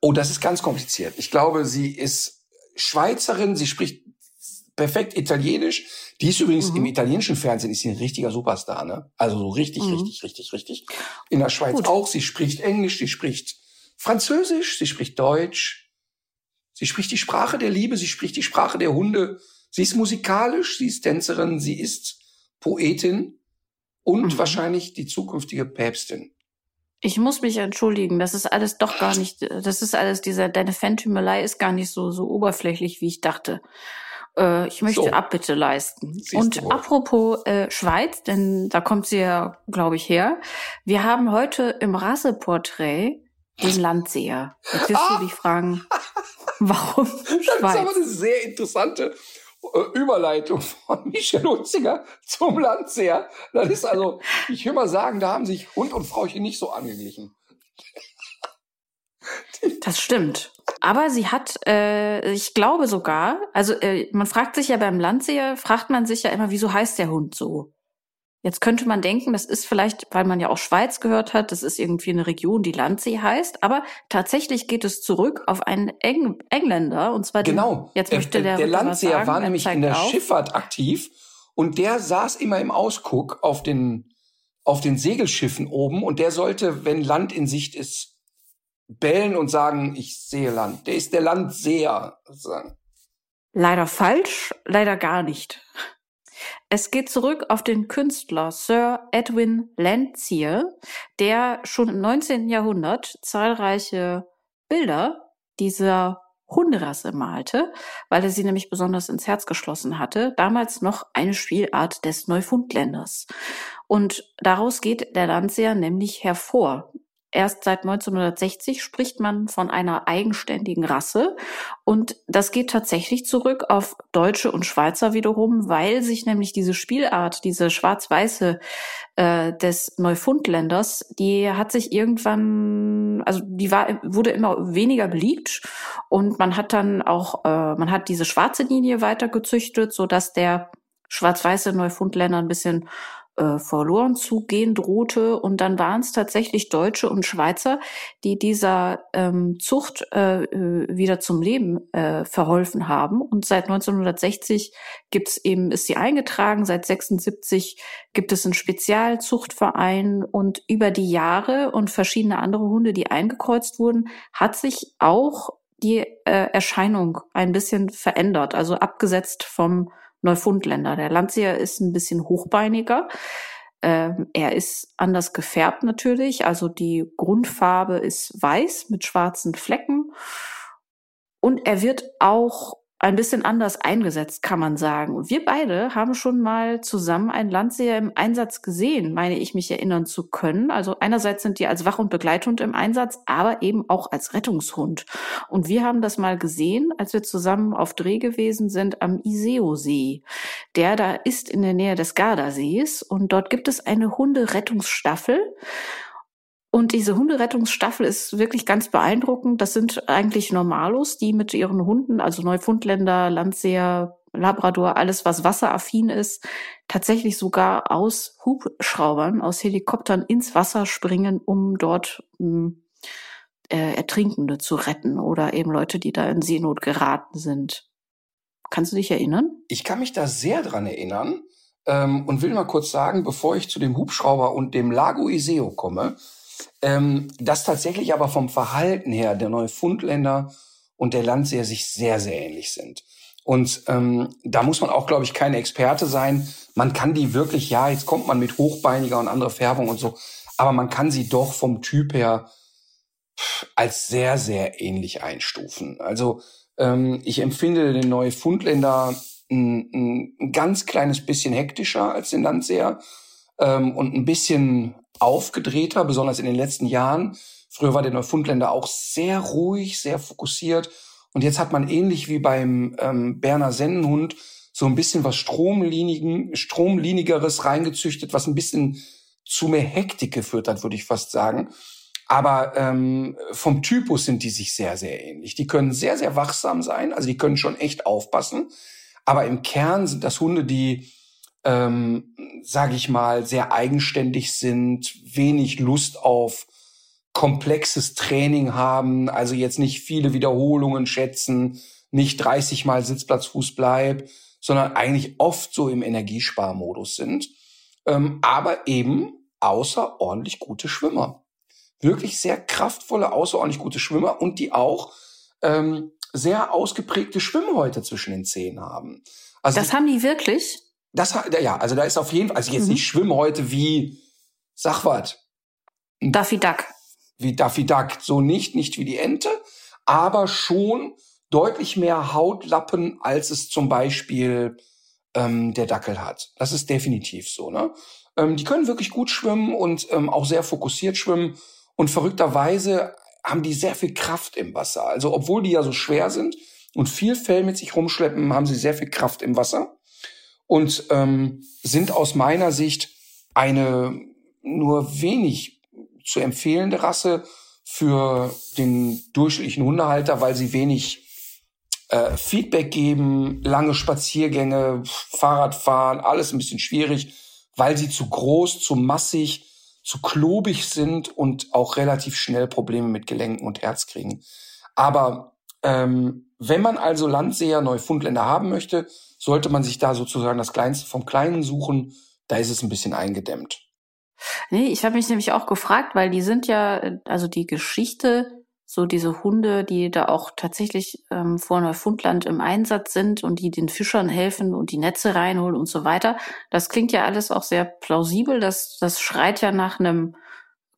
Oh, das ist ganz kompliziert. Ich glaube, sie ist Schweizerin, sie spricht perfekt Italienisch. Die ist übrigens mhm. im italienischen Fernsehen ist sie ein richtiger Superstar, ne? Also so richtig, mhm. richtig, richtig, richtig. In der Schweiz Gut. auch. Sie spricht Englisch, sie spricht Französisch, sie spricht Deutsch. Sie spricht die Sprache der Liebe, sie spricht die Sprache der Hunde. Sie ist musikalisch, sie ist Tänzerin, sie ist Poetin und mhm. wahrscheinlich die zukünftige Päpstin. Ich muss mich entschuldigen, das ist alles doch gar nicht, das ist alles dieser, deine Fantümelei ist gar nicht so, so oberflächlich, wie ich dachte. Äh, ich möchte so. Abbitte leisten. Siehst und apropos äh, Schweiz, denn da kommt sie ja, glaube ich, her. Wir haben heute im Rasseporträt den Landseher. Jetzt wirst du dich fragen, warum Schweiz? Das ist aber eine sehr interessante Überleitung von Michel Hunziger zum Landseher. Das ist also, ich will mal sagen, da haben sich Hund und Frauchen nicht so angeglichen. Das stimmt. Aber sie hat, äh, ich glaube sogar, also äh, man fragt sich ja beim Landseher, fragt man sich ja immer, wieso heißt der Hund so? Jetzt könnte man denken, das ist vielleicht, weil man ja auch Schweiz gehört hat, das ist irgendwie eine Region, die Landsee heißt, aber tatsächlich geht es zurück auf einen Eng Engländer und zwar genau. Den, jetzt möchte äh, der der Landseer sagen, war nämlich in der auf. Schifffahrt aktiv und der saß immer im Ausguck auf den auf den Segelschiffen oben und der sollte, wenn Land in Sicht ist, bellen und sagen, ich sehe Land. Der ist der Landseher sozusagen. Leider falsch, leider gar nicht. Es geht zurück auf den Künstler Sir Edwin Landseer, der schon im 19. Jahrhundert zahlreiche Bilder dieser Hunderasse malte, weil er sie nämlich besonders ins Herz geschlossen hatte, damals noch eine Spielart des Neufundländers. Und daraus geht der Landseer nämlich hervor. Erst seit 1960 spricht man von einer eigenständigen Rasse. Und das geht tatsächlich zurück auf Deutsche und Schweizer wiederum, weil sich nämlich diese Spielart, diese schwarz-weiße äh, des Neufundländers, die hat sich irgendwann, also die war wurde immer weniger beliebt. Und man hat dann auch, äh, man hat diese schwarze Linie weitergezüchtet, so dass der schwarz-weiße Neufundländer ein bisschen äh, verloren zu gehen drohte. Und dann waren es tatsächlich Deutsche und Schweizer, die dieser ähm, Zucht äh, äh wieder zum Leben äh, verholfen haben. Und seit 1960 gibt es eben, ist sie eingetragen, seit 76 gibt es einen Spezialzuchtverein und über die Jahre und verschiedene andere Hunde, die eingekreuzt wurden, hat sich auch die äh, Erscheinung ein bisschen verändert, also abgesetzt vom Neufundländer. Der Landseer ist ein bisschen hochbeiniger. Ähm, er ist anders gefärbt natürlich. Also die Grundfarbe ist weiß mit schwarzen Flecken. Und er wird auch ein bisschen anders eingesetzt, kann man sagen. Und wir beide haben schon mal zusammen einen Landseher im Einsatz gesehen, meine ich mich erinnern zu können. Also einerseits sind die als Wach- und Begleithund im Einsatz, aber eben auch als Rettungshund. Und wir haben das mal gesehen, als wir zusammen auf Dreh gewesen sind am Iseo-See. Der da ist in der Nähe des Gardasees und dort gibt es eine Hunderettungsstaffel. Und diese Hunderettungsstaffel ist wirklich ganz beeindruckend. Das sind eigentlich Normalos, die mit ihren Hunden, also Neufundländer, Landseer, Labrador, alles was wasseraffin ist, tatsächlich sogar aus Hubschraubern, aus Helikoptern ins Wasser springen, um dort hm, äh, Ertrinkende zu retten oder eben Leute, die da in Seenot geraten sind. Kannst du dich erinnern? Ich kann mich da sehr dran erinnern ähm, und will mal kurz sagen, bevor ich zu dem Hubschrauber und dem Lago Iseo komme, ähm, dass tatsächlich aber vom Verhalten her der Neufundländer und der Landseer sich sehr, sehr ähnlich sind. Und ähm, da muss man auch, glaube ich, kein Experte sein. Man kann die wirklich, ja, jetzt kommt man mit hochbeiniger und anderer Färbung und so, aber man kann sie doch vom Typ her als sehr, sehr ähnlich einstufen. Also ähm, ich empfinde den Neufundländer ein, ein ganz kleines bisschen hektischer als den Landseer ähm, und ein bisschen aufgedrehter, besonders in den letzten Jahren. Früher war der Neufundländer auch sehr ruhig, sehr fokussiert. Und jetzt hat man ähnlich wie beim ähm, Berner Sennenhund so ein bisschen was Stromlinigen, Stromlinigeres reingezüchtet, was ein bisschen zu mehr Hektik geführt hat, würde ich fast sagen. Aber ähm, vom Typus sind die sich sehr, sehr ähnlich. Die können sehr, sehr wachsam sein, also die können schon echt aufpassen. Aber im Kern sind das Hunde, die ähm, sage ich mal, sehr eigenständig sind, wenig Lust auf komplexes Training haben, also jetzt nicht viele Wiederholungen schätzen, nicht 30 Mal Sitzplatz, Fuß, Bleib, sondern eigentlich oft so im Energiesparmodus sind, ähm, aber eben außerordentlich gute Schwimmer. Wirklich sehr kraftvolle, außerordentlich gute Schwimmer und die auch ähm, sehr ausgeprägte Schwimmhäute zwischen den Zehen haben. Also das haben die wirklich? Das, ja, also da ist auf jeden Fall, also jetzt mhm. nicht Schwimmen heute wie, sag was. Daffy Duck. Wie Daffy Duck. So nicht, nicht wie die Ente, aber schon deutlich mehr Hautlappen, als es zum Beispiel ähm, der Dackel hat. Das ist definitiv so, ne? Ähm, die können wirklich gut schwimmen und ähm, auch sehr fokussiert schwimmen. Und verrückterweise haben die sehr viel Kraft im Wasser. Also obwohl die ja so schwer sind und viel Fell mit sich rumschleppen, haben sie sehr viel Kraft im Wasser und ähm, sind aus meiner Sicht eine nur wenig zu empfehlende Rasse für den durchschnittlichen Hundehalter, weil sie wenig äh, Feedback geben, lange Spaziergänge, Fahrradfahren, alles ein bisschen schwierig. weil sie zu groß, zu massig, zu klobig sind und auch relativ schnell Probleme mit Gelenken und Herz kriegen. Aber ähm, wenn man also Landseher, Neufundländer haben möchte, sollte man sich da sozusagen das Kleinste vom Kleinen suchen. Da ist es ein bisschen eingedämmt. Nee, ich habe mich nämlich auch gefragt, weil die sind ja, also die Geschichte so diese Hunde, die da auch tatsächlich ähm, vor Neufundland im Einsatz sind und die den Fischern helfen und die Netze reinholen und so weiter. Das klingt ja alles auch sehr plausibel. Das, das schreit ja nach einem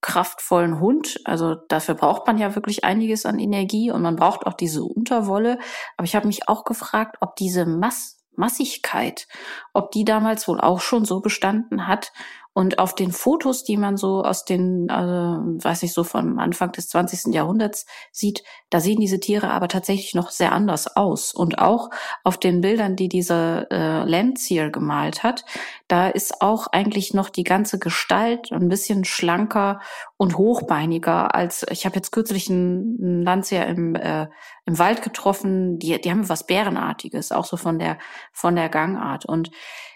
kraftvollen Hund. Also dafür braucht man ja wirklich einiges an Energie und man braucht auch diese Unterwolle. Aber ich habe mich auch gefragt, ob diese Mass Massigkeit, ob die damals wohl auch schon so bestanden hat und auf den Fotos, die man so aus den, also, weiß ich, so vom Anfang des 20. Jahrhunderts sieht, da sehen diese Tiere aber tatsächlich noch sehr anders aus. Und auch auf den Bildern, die dieser äh, Landseer gemalt hat, da ist auch eigentlich noch die ganze Gestalt ein bisschen schlanker und hochbeiniger als, ich habe jetzt kürzlich einen Landseer im, äh, im Wald getroffen, die, die haben was Bärenartiges, auch so von der, von der Gangart. Und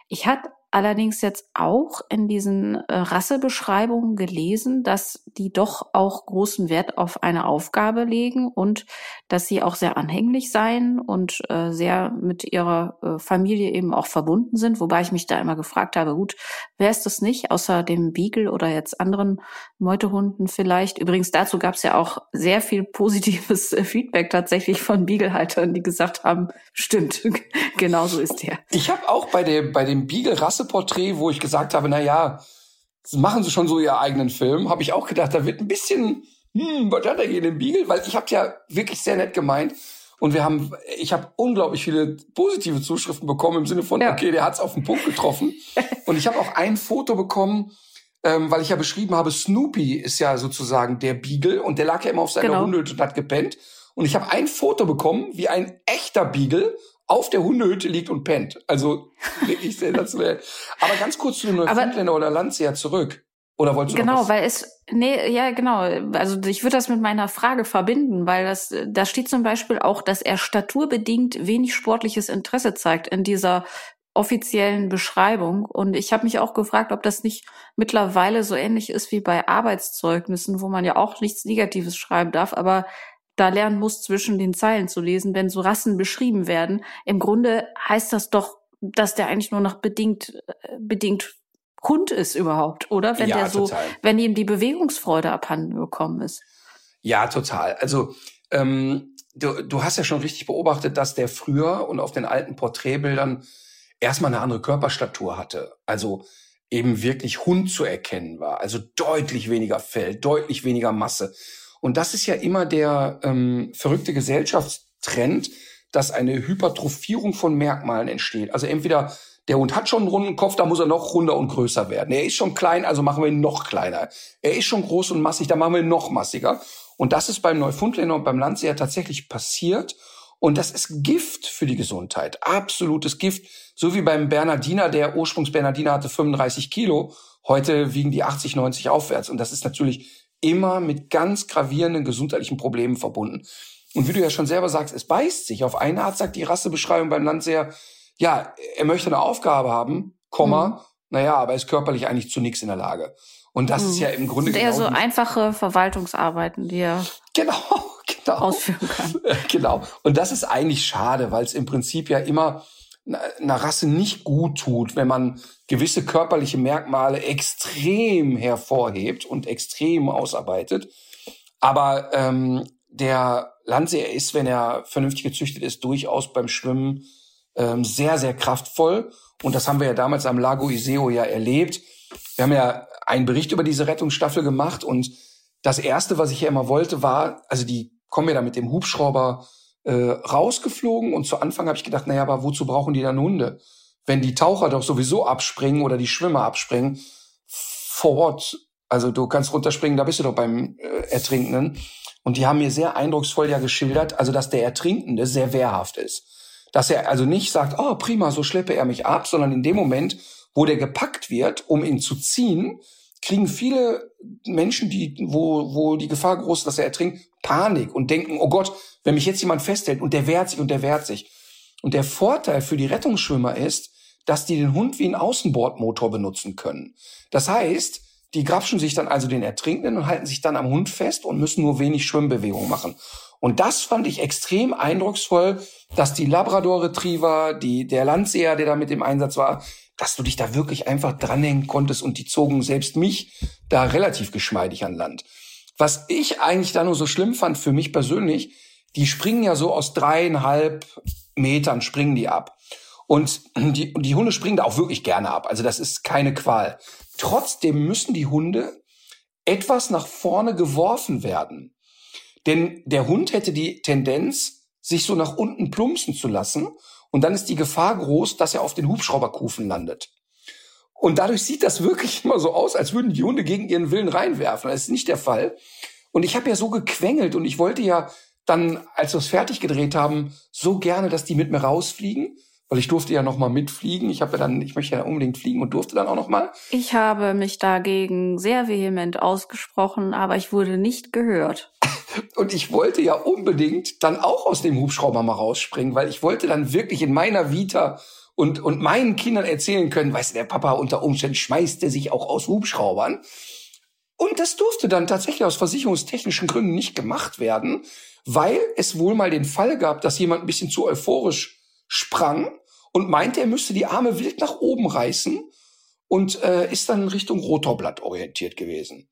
ich hatte allerdings jetzt auch in diesen äh, Rassebeschreibungen gelesen, dass die doch auch großen Wert auf eine Aufgabe legen und dass sie auch sehr anhänglich seien und äh, sehr mit ihrer äh, Familie eben auch verbunden sind. Wobei ich mich da immer gefragt habe, gut, wer ist das nicht, außer dem Beagle oder jetzt anderen Meutehunden vielleicht? Übrigens dazu gab es ja auch sehr viel positives Feedback tatsächlich von Beaglehaltern, die gesagt haben, stimmt, genau so ist der. Ich habe auch bei dem, bei dem Beagle-Rasse Presseporträt, wo ich gesagt habe, na ja, machen Sie schon so Ihr eigenen Film, habe ich auch gedacht, da wird ein bisschen, hm, was hat er hier den Beagle? Weil ich habe ja wirklich sehr nett gemeint. Und wir haben, ich habe unglaublich viele positive Zuschriften bekommen im Sinne von, ja. okay, der hat's auf den Punkt getroffen. und ich habe auch ein Foto bekommen, ähm, weil ich ja beschrieben habe, Snoopy ist ja sozusagen der Beagle und der lag ja immer auf seiner genau. Hundehütte und hat gepennt. Und ich habe ein Foto bekommen, wie ein echter Beagle auf der Hundehütte liegt und pennt. Also wirklich sensationell. Aber ganz kurz zu den Neufundländer oder Landseer zurück. Oder wolltest du Genau, weil es, nee, ja, genau. Also ich würde das mit meiner Frage verbinden, weil das, da steht zum Beispiel auch, dass er staturbedingt wenig sportliches Interesse zeigt in dieser offiziellen Beschreibung. Und ich habe mich auch gefragt, ob das nicht mittlerweile so ähnlich ist wie bei Arbeitszeugnissen, wo man ja auch nichts Negatives schreiben darf, aber da lernen muss, zwischen den Zeilen zu lesen, wenn so Rassen beschrieben werden. Im Grunde heißt das doch, dass der eigentlich nur noch bedingt, äh, bedingt Hund ist überhaupt, oder? Wenn ja, der so, total. wenn ihm die Bewegungsfreude abhanden gekommen ist. Ja, total. Also ähm, du, du hast ja schon richtig beobachtet, dass der früher und auf den alten Porträtbildern erstmal eine andere Körperstatur hatte. Also eben wirklich Hund zu erkennen war. Also deutlich weniger Fell, deutlich weniger Masse. Und das ist ja immer der ähm, verrückte Gesellschaftstrend, dass eine Hypertrophierung von Merkmalen entsteht. Also entweder der Hund hat schon einen runden Kopf, da muss er noch runder und größer werden. Er ist schon klein, also machen wir ihn noch kleiner. Er ist schon groß und massig, da machen wir ihn noch massiger. Und das ist beim Neufundländer und beim Landseher tatsächlich passiert. Und das ist Gift für die Gesundheit. Absolutes Gift. So wie beim Bernardiner, der Ursprungs-Bernardiner hatte 35 Kilo. Heute wiegen die 80, 90 aufwärts. Und das ist natürlich immer mit ganz gravierenden gesundheitlichen Problemen verbunden. Und wie du ja schon selber sagst, es beißt sich. Auf eine Art sagt die Rassebeschreibung beim Landseher, ja, er möchte eine Aufgabe haben, Komma, mhm. naja, aber ist körperlich eigentlich zu nichts in der Lage. Und das mhm. ist ja im Grunde genommen. Eher so einfache Verwaltungsarbeiten, die er genau, genau. ausführen kann. Genau. Und das ist eigentlich schade, weil es im Prinzip ja immer einer Rasse nicht gut tut, wenn man gewisse körperliche Merkmale extrem hervorhebt und extrem ausarbeitet. Aber ähm, der Landseer ist, wenn er vernünftig gezüchtet ist, durchaus beim Schwimmen ähm, sehr, sehr kraftvoll. Und das haben wir ja damals am Lago Iseo ja erlebt. Wir haben ja einen Bericht über diese Rettungsstaffel gemacht und das erste, was ich ja immer wollte, war, also die kommen ja da mit dem Hubschrauber äh, rausgeflogen und zu Anfang habe ich gedacht, naja, aber wozu brauchen die dann Hunde? Wenn die Taucher doch sowieso abspringen oder die Schwimmer abspringen, for what? Also du kannst runterspringen, da bist du doch beim äh, Ertrinkenden. Und die haben mir sehr eindrucksvoll ja geschildert, also dass der Ertrinkende sehr wehrhaft ist. Dass er also nicht sagt, oh prima, so schleppe er mich ab, sondern in dem Moment, wo der gepackt wird, um ihn zu ziehen, kriegen viele Menschen, die, wo, wo die Gefahr groß ist, dass er ertrinkt, Panik und denken, oh Gott, wenn mich jetzt jemand festhält und der wehrt sich und der wehrt sich. Und der Vorteil für die Rettungsschwimmer ist, dass die den Hund wie einen Außenbordmotor benutzen können. Das heißt, die grapschen sich dann also den Ertrinkenden und halten sich dann am Hund fest und müssen nur wenig Schwimmbewegungen machen. Und das fand ich extrem eindrucksvoll, dass die Labrador Retriever, die, der Landseher, der da mit im Einsatz war, dass du dich da wirklich einfach dranhängen konntest und die zogen selbst mich da relativ geschmeidig an Land. Was ich eigentlich da nur so schlimm fand für mich persönlich, die springen ja so aus dreieinhalb Metern springen die ab. Und die, die Hunde springen da auch wirklich gerne ab. Also das ist keine Qual. Trotzdem müssen die Hunde etwas nach vorne geworfen werden. Denn der Hund hätte die Tendenz, sich so nach unten plumpsen zu lassen. Und dann ist die Gefahr groß, dass er auf den Hubschrauberkufen landet. Und dadurch sieht das wirklich immer so aus, als würden die Hunde gegen ihren Willen reinwerfen. Das ist nicht der Fall. Und ich habe ja so gequengelt und ich wollte ja dann, als wir es fertig gedreht haben, so gerne, dass die mit mir rausfliegen weil ich durfte ja noch mal mitfliegen. Ich habe ja dann, ich möchte ja unbedingt fliegen und durfte dann auch noch mal. Ich habe mich dagegen sehr vehement ausgesprochen, aber ich wurde nicht gehört. und ich wollte ja unbedingt dann auch aus dem Hubschrauber mal rausspringen, weil ich wollte dann wirklich in meiner Vita und, und meinen Kindern erzählen können, weißt du, der Papa unter Umständen schmeißt er sich auch aus Hubschraubern. Und das durfte dann tatsächlich aus versicherungstechnischen Gründen nicht gemacht werden, weil es wohl mal den Fall gab, dass jemand ein bisschen zu euphorisch sprang und meinte, er müsste die Arme wild nach oben reißen und äh, ist dann Richtung Rotorblatt orientiert gewesen.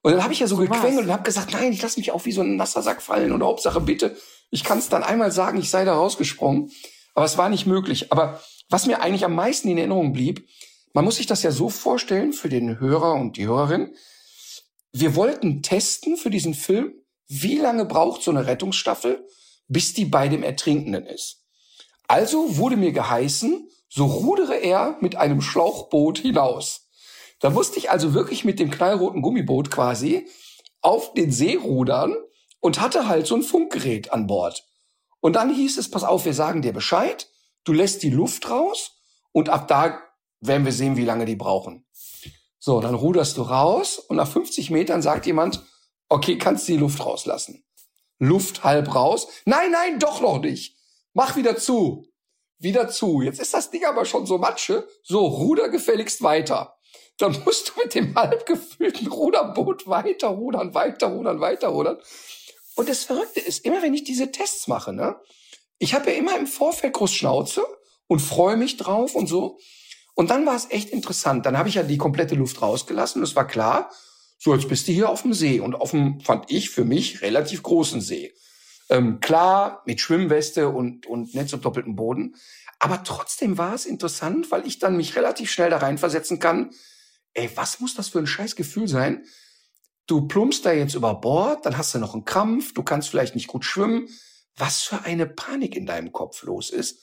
Und dann habe ich ja so, so gequengelt und habe gesagt, nein, ich lasse mich auch wie so ein nasser Sack fallen und Hauptsache bitte, ich kann es dann einmal sagen, ich sei da rausgesprungen. Aber es war nicht möglich. Aber was mir eigentlich am meisten in Erinnerung blieb, man muss sich das ja so vorstellen für den Hörer und die Hörerin. Wir wollten testen für diesen Film, wie lange braucht so eine Rettungsstaffel, bis die bei dem Ertrinkenden ist. Also wurde mir geheißen, so rudere er mit einem Schlauchboot hinaus. Da musste ich also wirklich mit dem knallroten Gummiboot quasi auf den See rudern und hatte halt so ein Funkgerät an Bord. Und dann hieß es, pass auf, wir sagen dir Bescheid, du lässt die Luft raus und ab da werden wir sehen, wie lange die brauchen. So, dann ruderst du raus und nach 50 Metern sagt jemand, okay, kannst du die Luft rauslassen. Luft halb raus. Nein, nein, doch noch nicht. Mach wieder zu. Wieder zu. Jetzt ist das Ding aber schon so Matsche. So, ruder gefälligst weiter. Dann musst du mit dem halb gefüllten Ruderboot weiter rudern, weiter rudern, weiter rudern. Und das Verrückte ist, immer wenn ich diese Tests mache, ne, ich habe ja immer im Vorfeld groß Schnauze und freue mich drauf und so. Und dann war es echt interessant. Dann habe ich ja die komplette Luft rausgelassen es war klar, so jetzt bist du hier auf dem See und auf dem, fand ich für mich, relativ großen See. Ähm, klar, mit Schwimmweste und, und Netz und doppeltem Boden. Aber trotzdem war es interessant, weil ich dann mich relativ schnell da reinversetzen kann. Ey, was muss das für ein scheiß Gefühl sein? Du plumpst da jetzt über Bord, dann hast du noch einen Krampf, du kannst vielleicht nicht gut schwimmen. Was für eine Panik in deinem Kopf los ist.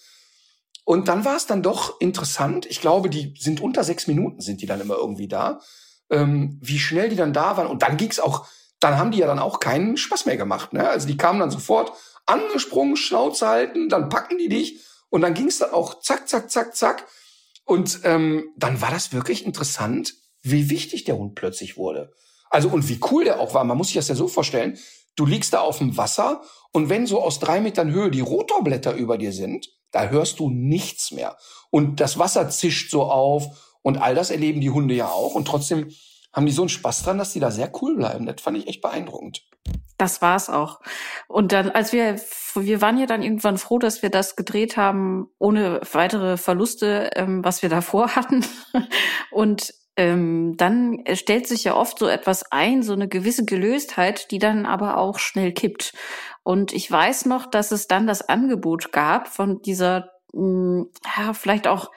Und dann war es dann doch interessant. Ich glaube, die sind unter sechs Minuten sind die dann immer irgendwie da. Ähm, wie schnell die dann da waren. Und dann ging es auch dann haben die ja dann auch keinen Spaß mehr gemacht. Ne? Also die kamen dann sofort angesprungen, Schnauze halten, dann packen die dich und dann ging es dann auch zack, zack, zack, zack. Und ähm, dann war das wirklich interessant, wie wichtig der Hund plötzlich wurde. Also und wie cool der auch war. Man muss sich das ja so vorstellen. Du liegst da auf dem Wasser und wenn so aus drei Metern Höhe die Rotorblätter über dir sind, da hörst du nichts mehr. Und das Wasser zischt so auf und all das erleben die Hunde ja auch. Und trotzdem haben die so einen Spaß dran, dass die da sehr cool bleiben. Das fand ich echt beeindruckend. Das war's auch. Und dann, als wir, wir waren ja dann irgendwann froh, dass wir das gedreht haben, ohne weitere Verluste, ähm, was wir davor hatten. Und ähm, dann stellt sich ja oft so etwas ein, so eine gewisse Gelöstheit, die dann aber auch schnell kippt. Und ich weiß noch, dass es dann das Angebot gab von dieser, mh, hm, ja, vielleicht auch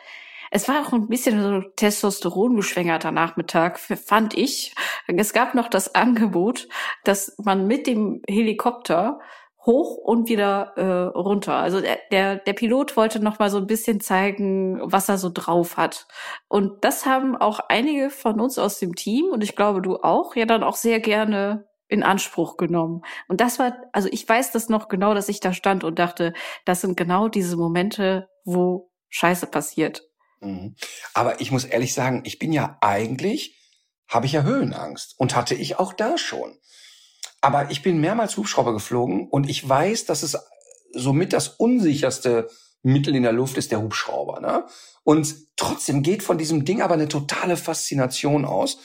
es war auch ein bisschen so Testosteron geschwängerter Nachmittag, fand ich. Es gab noch das Angebot, dass man mit dem Helikopter hoch und wieder äh, runter. Also der, der, der Pilot wollte noch mal so ein bisschen zeigen, was er so drauf hat. Und das haben auch einige von uns aus dem Team und ich glaube du auch ja dann auch sehr gerne in Anspruch genommen. Und das war, also ich weiß das noch genau, dass ich da stand und dachte, das sind genau diese Momente, wo Scheiße passiert. Mhm. Aber ich muss ehrlich sagen, ich bin ja eigentlich, habe ich ja Höhenangst und hatte ich auch da schon. Aber ich bin mehrmals Hubschrauber geflogen und ich weiß, dass es somit das unsicherste Mittel in der Luft ist der Hubschrauber. Ne? Und trotzdem geht von diesem Ding aber eine totale Faszination aus.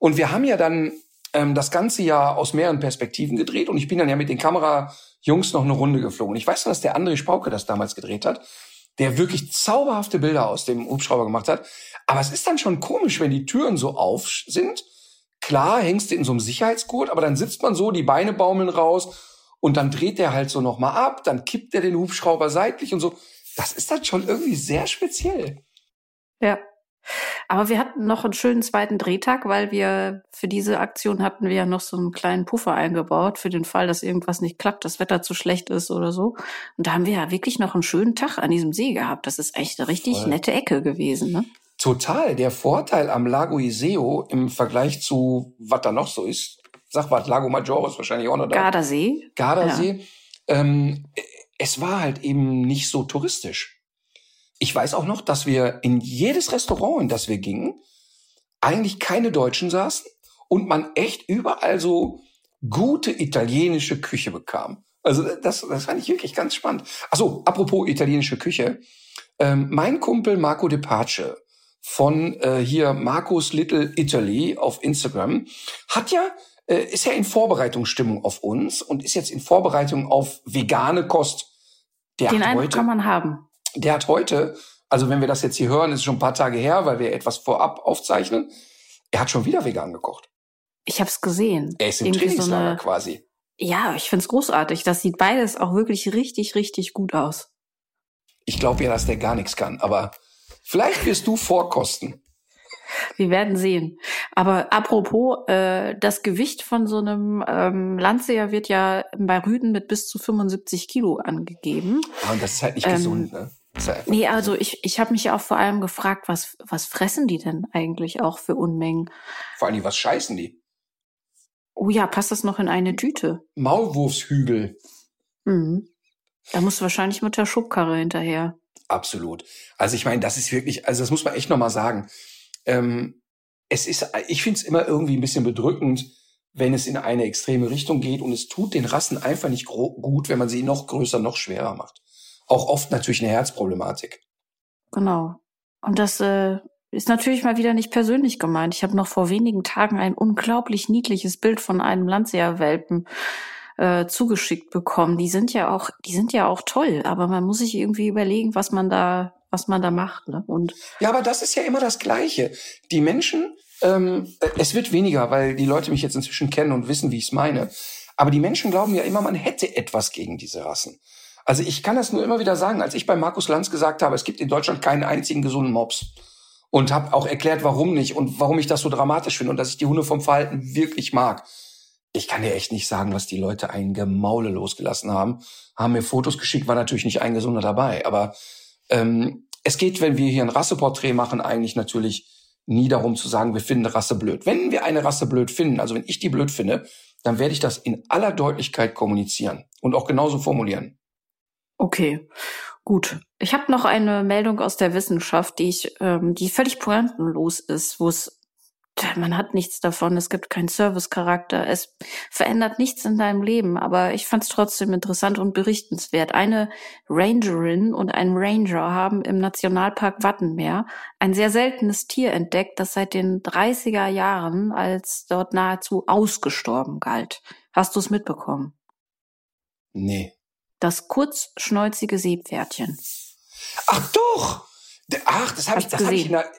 Und wir haben ja dann ähm, das ganze Jahr aus mehreren Perspektiven gedreht und ich bin dann ja mit den Kamerajungs noch eine Runde geflogen. Ich weiß noch, dass der André Spauke das damals gedreht hat, der wirklich zauberhafte Bilder aus dem Hubschrauber gemacht hat. Aber es ist dann schon komisch, wenn die Türen so auf sind. Klar, hängst du in so einem Sicherheitsgurt, aber dann sitzt man so, die Beine baumeln raus und dann dreht der halt so nochmal ab, dann kippt er den Hubschrauber seitlich und so. Das ist dann schon irgendwie sehr speziell. Ja. Aber wir hatten noch einen schönen zweiten Drehtag, weil wir für diese Aktion hatten wir ja noch so einen kleinen Puffer eingebaut für den Fall, dass irgendwas nicht klappt, das Wetter zu schlecht ist oder so. Und da haben wir ja wirklich noch einen schönen Tag an diesem See gehabt. Das ist echt eine richtig Voll. nette Ecke gewesen, ne? Total. Der Vorteil am Lago Iseo im Vergleich zu was da noch so ist, sag was, Lago Maggiore ist wahrscheinlich auch noch da. Gardasee. Gardasee. Ja. Ähm, es war halt eben nicht so touristisch ich weiß auch noch, dass wir in jedes Restaurant, in das wir gingen, eigentlich keine Deutschen saßen und man echt überall so gute italienische Küche bekam. Also das, das fand ich wirklich ganz spannend. Achso, apropos italienische Küche. Ähm, mein Kumpel Marco De Pace von äh, hier Marcos Little Italy auf Instagram hat ja äh, ist ja in Vorbereitungsstimmung auf uns und ist jetzt in Vorbereitung auf vegane Kost. Der Den Eindruck kann man haben der hat heute, also wenn wir das jetzt hier hören, ist schon ein paar Tage her, weil wir etwas vorab aufzeichnen, er hat schon wieder vegan gekocht. Ich habe es gesehen. Er ist im Irgendwie Trainingslager so eine, quasi. Ja, ich find's großartig. Das sieht beides auch wirklich richtig, richtig gut aus. Ich glaube ja, dass der gar nichts kann, aber vielleicht wirst du vorkosten. Wir werden sehen. Aber apropos, äh, das Gewicht von so einem ähm, Landseher wird ja bei Rüden mit bis zu 75 Kilo angegeben. Ja, und das ist halt nicht ähm, gesund, ne? Nee, also ich, ich habe mich ja auch vor allem gefragt, was, was fressen die denn eigentlich auch für Unmengen? Vor allem, was scheißen die? Oh ja, passt das noch in eine Tüte? Maulwurfshügel. Mhm. Da musst du wahrscheinlich mit der Schubkarre hinterher. Absolut. Also ich meine, das ist wirklich, also das muss man echt nochmal sagen. Ähm, es ist, ich finde es immer irgendwie ein bisschen bedrückend, wenn es in eine extreme Richtung geht und es tut den Rassen einfach nicht gut, wenn man sie noch größer, noch schwerer macht auch oft natürlich eine Herzproblematik. Genau. Und das äh, ist natürlich mal wieder nicht persönlich gemeint. Ich habe noch vor wenigen Tagen ein unglaublich niedliches Bild von einem Landseerwelpen äh, zugeschickt bekommen. Die sind ja auch, die sind ja auch toll, aber man muss sich irgendwie überlegen, was man da, was man da macht. Ne? Und ja, aber das ist ja immer das Gleiche. Die Menschen, ähm, es wird weniger, weil die Leute mich jetzt inzwischen kennen und wissen, wie ich es meine. Aber die Menschen glauben ja immer, man hätte etwas gegen diese Rassen. Also ich kann das nur immer wieder sagen, als ich bei Markus Lanz gesagt habe, es gibt in Deutschland keinen einzigen gesunden Mops und habe auch erklärt, warum nicht und warum ich das so dramatisch finde und dass ich die Hunde vom Verhalten wirklich mag. Ich kann dir echt nicht sagen, was die Leute ein Gemaule losgelassen haben. Haben mir Fotos geschickt, war natürlich nicht ein Gesunder dabei. Aber ähm, es geht, wenn wir hier ein Rasseporträt machen, eigentlich natürlich nie darum zu sagen, wir finden eine Rasse blöd. Wenn wir eine Rasse blöd finden, also wenn ich die blöd finde, dann werde ich das in aller Deutlichkeit kommunizieren und auch genauso formulieren. Okay, gut. Ich habe noch eine Meldung aus der Wissenschaft, die ich, ähm, die völlig pointenlos ist, wo es man hat nichts davon, es gibt keinen Servicecharakter, es verändert nichts in deinem Leben, aber ich fand es trotzdem interessant und berichtenswert. Eine Rangerin und ein Ranger haben im Nationalpark Wattenmeer ein sehr seltenes Tier entdeckt, das seit den 30er Jahren als dort nahezu ausgestorben galt. Hast du es mitbekommen? Nee. Das kurzschnäuzige Seepferdchen. Ach doch! Ach, das habe ich, das hab ich in der,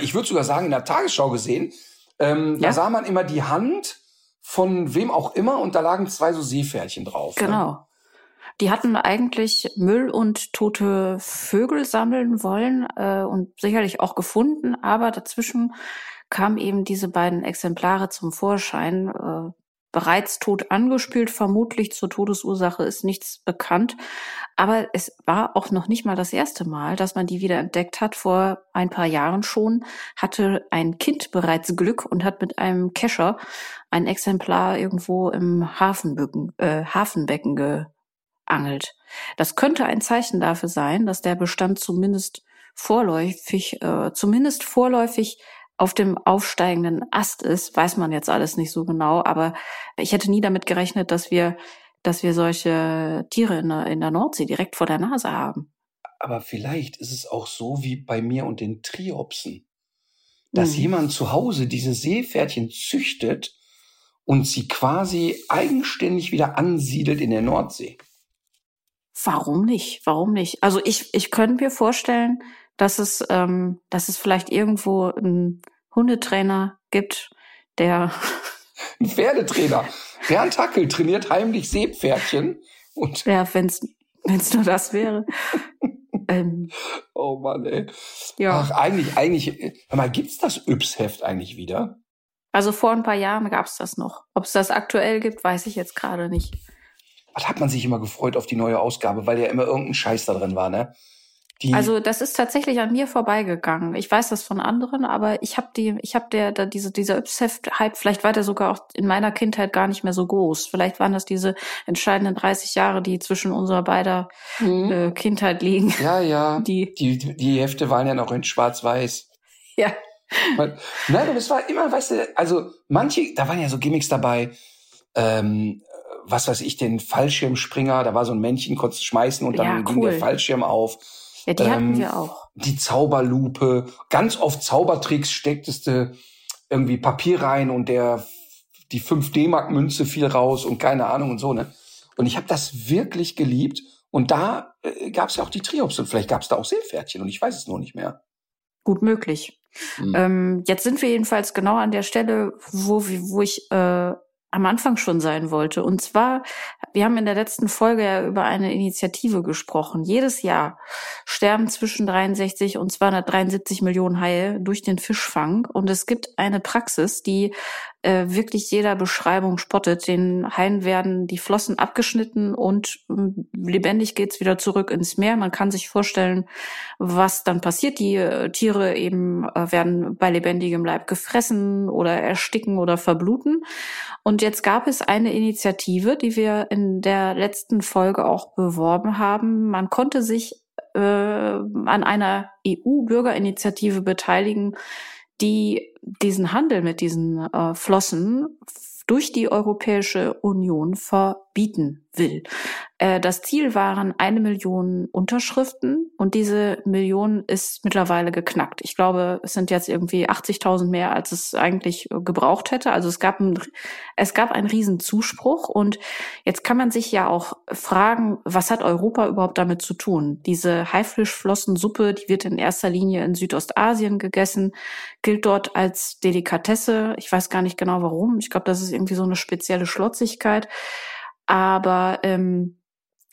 ich würde sogar sagen, in der Tagesschau gesehen. Ähm, ja? Da sah man immer die Hand von wem auch immer und da lagen zwei so Seepferdchen drauf. Ne? Genau. Ne? Die hatten eigentlich Müll und tote Vögel sammeln wollen äh, und sicherlich auch gefunden, aber dazwischen kamen eben diese beiden Exemplare zum Vorschein. Äh, bereits tot angespült. Vermutlich zur Todesursache ist nichts bekannt. Aber es war auch noch nicht mal das erste Mal, dass man die wieder entdeckt hat. Vor ein paar Jahren schon hatte ein Kind bereits Glück und hat mit einem Kescher ein Exemplar irgendwo im Hafenbecken, äh, Hafenbecken geangelt. Das könnte ein Zeichen dafür sein, dass der Bestand zumindest vorläufig, äh, zumindest vorläufig auf dem aufsteigenden Ast ist, weiß man jetzt alles nicht so genau, aber ich hätte nie damit gerechnet, dass wir, dass wir solche Tiere in der, in der Nordsee direkt vor der Nase haben. aber vielleicht ist es auch so wie bei mir und den Triopsen, dass Mhm. jemand zu Hause diese Seepferdchen züchtet und sie quasi eigenständig wieder ansiedelt in der Nordsee. Warum nicht? Warum nicht? Also ich, ich könnte mir vorstellen, dass es, ähm, dass es vielleicht irgendwo einen Hundetrainer gibt, der Ein Pferdetrainer. Bernd Hackel trainiert heimlich Seepferdchen und Ja, wenn's wenn's nur das wäre. ähm, oh Mann, ey. ja. Ach, eigentlich, eigentlich, mal, gibt's das Yps-Heft eigentlich wieder? Also vor ein paar Jahren gab's das noch. Ob es das aktuell gibt, weiß ich jetzt gerade nicht. Was hat man sich immer gefreut auf die neue Ausgabe, weil ja immer irgendein Scheiß da drin war, ne? Die, Also das ist tatsächlich an mir vorbeigegangen. Ich weiß das von anderen, aber ich habe die, ich habe der, da diese dieser Yps-Hype, vielleicht war der sogar auch in meiner Kindheit gar nicht mehr so groß. Vielleicht waren das diese entscheidenden 30 Jahre, die zwischen unserer beider Hm. äh, Kindheit liegen. ja, ja. Die, Die, die, Hefte waren ja noch in schwarz-weiß. ja, Nein, aber es war immer, weißt du, also manche, da waren ja so Gimmicks dabei, ähm, was weiß ich, den Fallschirmspringer, da war so ein Männchen, konntest schmeißen und dann Ja, ging cool. der Fallschirm auf. Ja, die hatten Ähm, wir auch. Die Zauberlupe, ganz oft Zaubertricks stecktest du irgendwie Papier rein und der die 5 D-Mark Münze fiel raus und keine Ahnung und so, ne? Und ich habe das wirklich geliebt und da äh, gab es ja auch die Triops und vielleicht gab es da auch Seepferdchen und ich weiß es nur nicht mehr. Gut möglich. Hm. Ähm, jetzt sind wir jedenfalls genau an der Stelle, wo, wo ich äh, am Anfang schon sein wollte. Und zwar, wir haben in der letzten Folge ja über eine Initiative gesprochen. Jedes Jahr sterben zwischen 63 und 273 Millionen Haie durch den Fischfang. Und es gibt eine Praxis, die äh, wirklich jeder Beschreibung spottet. Den Haien werden die Flossen abgeschnitten und ähm, lebendig geht's wieder zurück ins Meer. Man kann sich vorstellen, was dann passiert. Die äh, Tiere eben äh, werden bei lebendigem Leib gefressen oder ersticken oder verbluten. Und jetzt gab es eine Initiative, die wir in der letzten Folge auch beworben haben. Man konnte sich äh, an einer EU-Bürgerinitiative beteiligen, die diesen Handel mit diesen äh, Flossen durch die Europäische Union verbieten will. Äh, das Ziel waren eine Million Unterschriften und diese Million ist mittlerweile geknackt. Ich glaube, es sind jetzt irgendwie 80.000 mehr, als es eigentlich äh, gebraucht hätte. Also es gab, ein, es gab einen riesen Zuspruch und jetzt kann man sich ja auch fragen, was hat Europa überhaupt damit zu tun? Diese Haifischflossensuppe, die wird in erster Linie in Südostasien gegessen, gilt dort als Delikatesse. Ich weiß gar nicht genau warum. Ich glaube, das ist irgendwie so eine spezielle Schlotzigkeit. Aber ähm,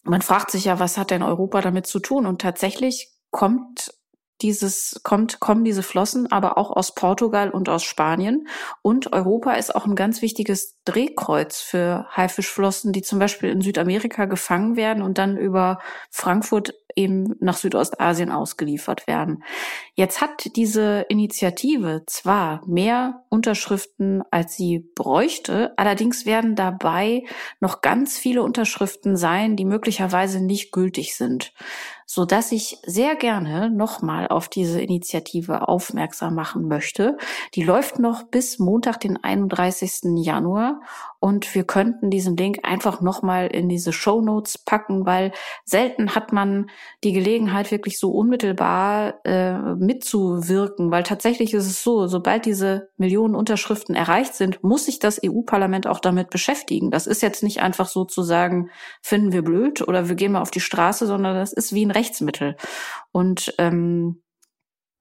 man fragt sich ja, was hat denn Europa damit zu tun? Und tatsächlich kommt dieses, kommt, kommen diese Flossen aber auch aus Portugal und aus Spanien. Und Europa ist auch ein ganz wichtiges Drehkreuz für Haifischflossen, die zum Beispiel in Südamerika gefangen werden und dann über Frankfurt eben nach Südostasien ausgeliefert werden. Jetzt hat diese Initiative zwar mehr Unterschriften, als sie bräuchte, allerdings werden dabei noch ganz viele Unterschriften sein, die möglicherweise nicht gültig sind, so dass ich sehr gerne nochmal auf diese Initiative aufmerksam machen möchte. Die läuft noch bis Montag, den 31. Januar und wir könnten diesen Link einfach nochmal in diese Show Notes packen, weil selten hat man die Gelegenheit, wirklich so unmittelbar äh, mitzuwirken, weil tatsächlich ist es so, sobald diese Millionen Unterschriften erreicht sind, muss sich das EU-Parlament auch damit beschäftigen. Das ist jetzt nicht einfach so zu sagen, finden wir blöd oder wir gehen mal auf die Straße, sondern das ist wie ein Rechtsmittel. Und ähm,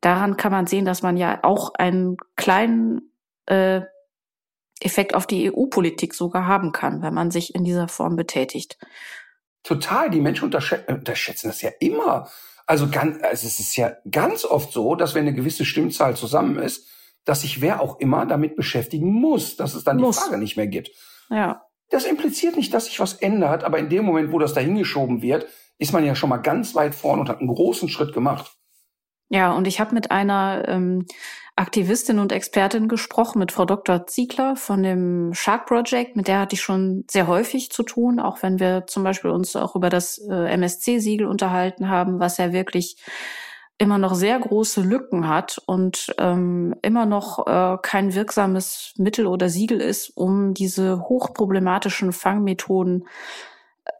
daran kann man sehen, dass man ja auch einen kleinen äh, Effekt auf die EU-Politik sogar haben kann, wenn man sich in dieser Form betätigt. Total, die Menschen unterschä äh, unterschätzen das ja immer. Also, ganz, also es ist ja ganz oft so, dass wenn eine gewisse Stimmzahl zusammen ist, dass sich wer auch immer damit beschäftigen muss, dass es dann Muss. die Frage nicht mehr gibt. Ja, Das impliziert nicht, dass sich was ändert, aber in dem Moment, wo das dahingeschoben wird, ist man ja schon mal ganz weit vorn und hat einen großen Schritt gemacht. Ja, und ich habe mit einer ähm, Aktivistin und Expertin gesprochen, mit Frau Dr. Ziegler von dem Shark Project. Mit der hatte ich schon sehr häufig zu tun, auch wenn wir zum Beispiel uns auch über das äh, MSC-Siegel unterhalten haben, was ja wirklich immer noch sehr große Lücken hat und ähm, immer noch äh, kein wirksames Mittel oder Siegel ist, um diese hochproblematischen Fangmethoden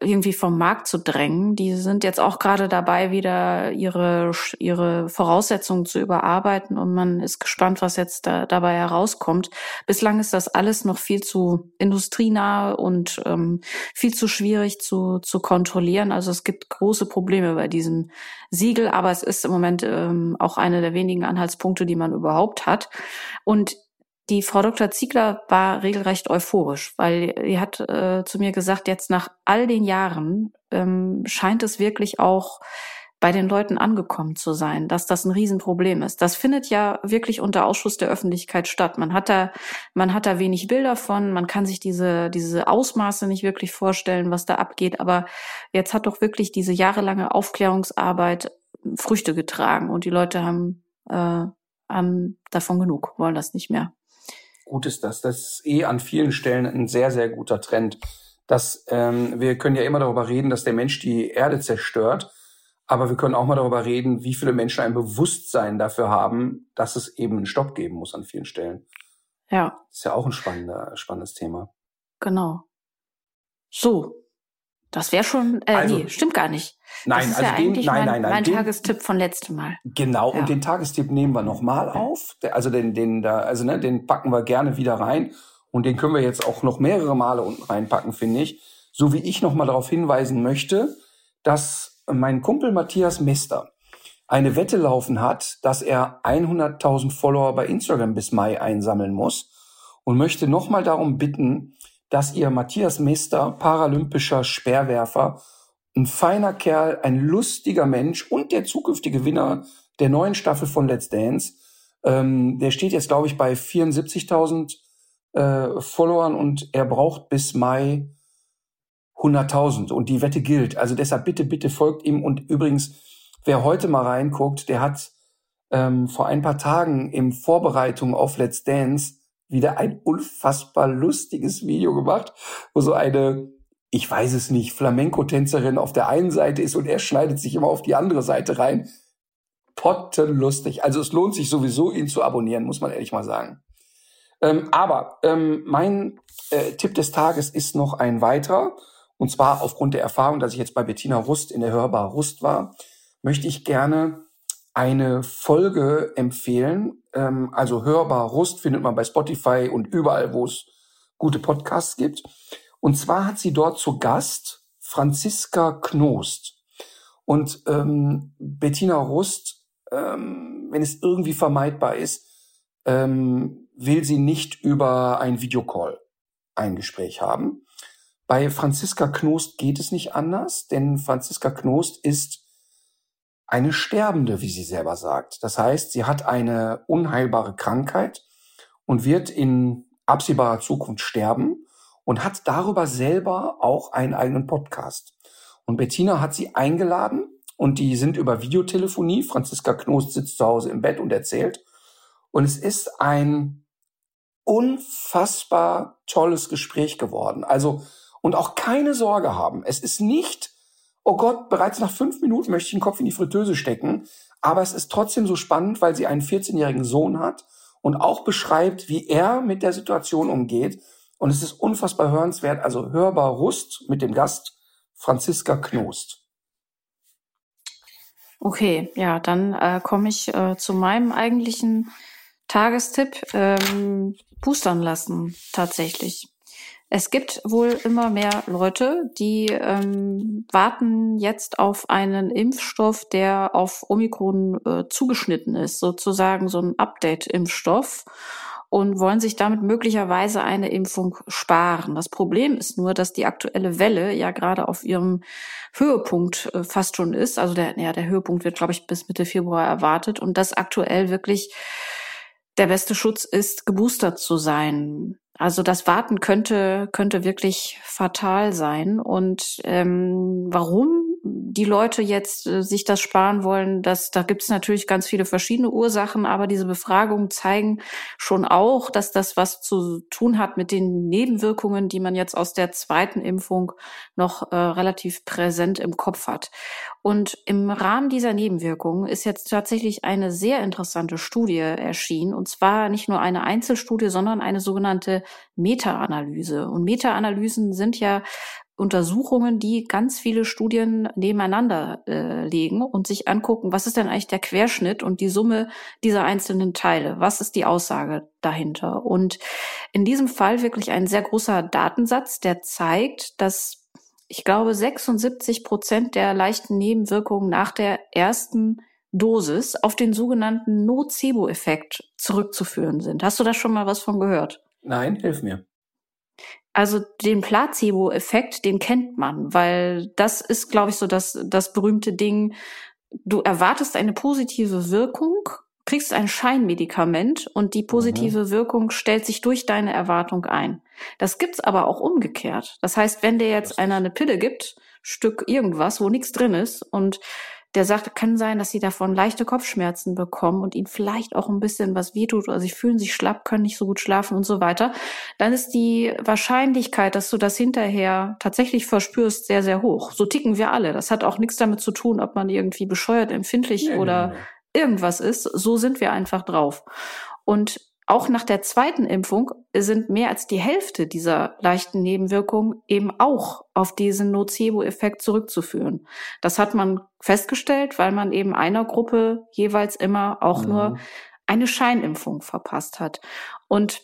irgendwie vom Markt zu drängen. Die sind jetzt auch gerade dabei, wieder ihre, ihre Voraussetzungen zu überarbeiten und man ist gespannt, was jetzt da, dabei herauskommt. Bislang ist das alles noch viel zu industrienah und ähm, viel zu schwierig zu, zu kontrollieren. Also es gibt große Probleme bei diesem Siegel, aber es ist im Moment ähm, auch eine der wenigen Anhaltspunkte, die man überhaupt hat. Und die Frau Dr. Ziegler war regelrecht euphorisch, weil sie hat äh, zu mir gesagt, jetzt nach all den Jahren ähm, scheint es wirklich auch bei den Leuten angekommen zu sein, dass das ein Riesenproblem ist. Das findet ja wirklich unter Ausschuss der Öffentlichkeit statt. Man hat da, man hat da wenig Bilder von, man kann sich diese, diese Ausmaße nicht wirklich vorstellen, was da abgeht. Aber jetzt hat doch wirklich diese jahrelange Aufklärungsarbeit Früchte getragen und die Leute haben, äh, haben davon genug, wollen das nicht mehr gut ist das. Das ist eh an vielen Stellen ein sehr, sehr guter Trend. Dass, ähm, wir können ja immer darüber reden, dass der Mensch die Erde zerstört. Aber wir können auch mal darüber reden, wie viele Menschen ein Bewusstsein dafür haben, dass es eben einen Stopp geben muss an vielen Stellen. Ja. Das ist ja auch ein spannender, spannendes Thema. Genau. So, das wäre schon, äh, also, nee, stimmt gar nicht. Nein, das ist also ja den, eigentlich nein, mein, nein, nein, mein den, Tagestipp von letztem Mal. Genau, Ja. und den Tagestipp nehmen wir nochmal auf. Also den, den da, also ne, den packen wir gerne wieder rein. Und den können wir jetzt auch noch mehrere Male unten reinpacken, finde ich. So wie ich nochmal darauf hinweisen möchte, dass mein Kumpel Matthias Mester eine Wette laufen hat, dass er 100.000 Follower bei Instagram bis Mai einsammeln muss und möchte nochmal darum bitten, dass ihr Matthias Mester, paralympischer Speerwerfer, ein feiner Kerl, ein lustiger Mensch und der zukünftige Gewinner der neuen Staffel von Let's Dance. Ähm, der steht jetzt, glaube ich, bei 74.000 äh, Followern und er braucht bis Mai 100.000 und die Wette gilt. Also deshalb bitte, bitte folgt ihm. Und übrigens, wer heute mal reinguckt, der hat ähm, vor ein paar Tagen in Vorbereitung auf Let's Dance wieder ein unfassbar lustiges Video gemacht, wo so eine, ich weiß es nicht, Flamenco-Tänzerin auf der einen Seite ist und er schneidet sich immer auf die andere Seite rein. Pottenlustig. Also es lohnt sich sowieso, ihn zu abonnieren, muss man ehrlich mal sagen. Ähm, aber ähm, mein äh, Tipp des Tages ist noch ein weiterer. Und zwar aufgrund der Erfahrung, dass ich jetzt bei Bettina Rust in der Hörbar Rust war, möchte ich gerne eine Folge empfehlen. Ähm, also Hörbar Rust findet man bei Spotify und überall, wo es gute Podcasts gibt. Und zwar hat sie dort zu Gast Franziska Knost. Und ähm, Bettina Rust, ähm, wenn es irgendwie vermeidbar ist, ähm, will sie nicht über ein Videocall ein Gespräch haben. Bei Franziska Knost geht es nicht anders, denn Franziska Knost ist eine Sterbende, wie sie selber sagt. Das heißt, sie hat eine unheilbare Krankheit und wird in absehbarer Zukunft sterben und hat darüber selber auch einen eigenen Podcast. Und Bettina hat sie eingeladen und die sind über Videotelefonie. Franziska Knost sitzt zu Hause im Bett und erzählt. Und es ist ein unfassbar tolles Gespräch geworden. Also, und auch keine Sorge haben. Es ist nicht, oh Gott, bereits nach fünf Minuten möchte ich den Kopf in die Fritteuse stecken. Aber es ist trotzdem so spannend, weil sie einen 14-jährigen Sohn hat und auch beschreibt, wie er mit der Situation umgeht. Und es ist unfassbar hörenswert. Also hörbar Rust mit dem Gast Franziska Knost. Okay, ja, dann äh, komme ich äh, zu meinem eigentlichen Tagestipp. Ähm, boostern lassen, tatsächlich. Es gibt wohl immer mehr Leute, die ähm, warten jetzt auf einen Impfstoff, der auf Omikron äh, zugeschnitten ist, sozusagen so ein Update-Impfstoff und wollen sich damit möglicherweise eine Impfung sparen. Das Problem ist nur, dass die aktuelle Welle ja gerade auf ihrem Höhepunkt äh, fast schon ist. Also der, ja, der Höhepunkt wird, glaube ich, bis Mitte Februar erwartet und das aktuell wirklich der beste Schutz ist, geboostert zu sein. Also das Warten könnte könnte wirklich fatal sein. Und ähm, warum die Leute jetzt äh, sich das sparen wollen, das, da gibt es natürlich ganz viele verschiedene Ursachen, aber diese Befragungen zeigen schon auch, dass das was zu tun hat mit den Nebenwirkungen, die man jetzt aus der zweiten Impfung noch äh, relativ präsent im Kopf hat. Und im Rahmen dieser Nebenwirkungen ist jetzt tatsächlich eine sehr interessante Studie erschienen, und zwar nicht nur eine Einzelstudie, sondern eine sogenannte Meta-Analyse. Und Meta-Analysen sind ja Untersuchungen, die ganz viele Studien nebeneinander äh, legen und sich angucken, was ist denn eigentlich der Querschnitt und die Summe dieser einzelnen Teile? Was ist die Aussage dahinter? Und in diesem Fall wirklich ein sehr großer Datensatz, der zeigt, dass ich glaube 76 Prozent der leichten Nebenwirkungen nach der ersten Dosis auf den sogenannten Nocebo-Effekt zurückzuführen sind. Hast du da schon mal was von gehört? Nein, hilf mir. Also den Placebo-Effekt, den kennt man, weil das ist, glaube ich, so das, das berühmte Ding. Du erwartest eine positive Wirkung, kriegst ein Scheinmedikament und die positive mhm. Wirkung stellt sich durch deine Erwartung ein. Das gibt's aber auch umgekehrt. Das heißt, wenn dir jetzt einer eine Pille gibt, Stück irgendwas, wo nichts drin ist und der sagt, kann sein, dass sie davon leichte Kopfschmerzen bekommen und ihnen vielleicht auch ein bisschen was wehtut oder sie fühlen sich schlapp, können nicht so gut schlafen und so weiter, dann ist die Wahrscheinlichkeit, dass du das hinterher tatsächlich verspürst, sehr, sehr hoch. So ticken wir alle. Das hat auch nichts damit zu tun, ob man irgendwie bescheuert, empfindlich nee, oder nee, nee. irgendwas ist. So sind wir einfach drauf. Und auch nach der zweiten Impfung sind mehr als die Hälfte dieser leichten Nebenwirkungen eben auch auf diesen Nocebo-Effekt zurückzuführen. Das hat man festgestellt, weil man eben einer Gruppe jeweils immer auch ja. nur eine Scheinimpfung verpasst hat. Und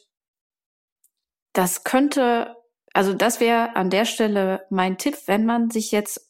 das könnte, also das wäre an der Stelle mein Tipp, wenn man sich jetzt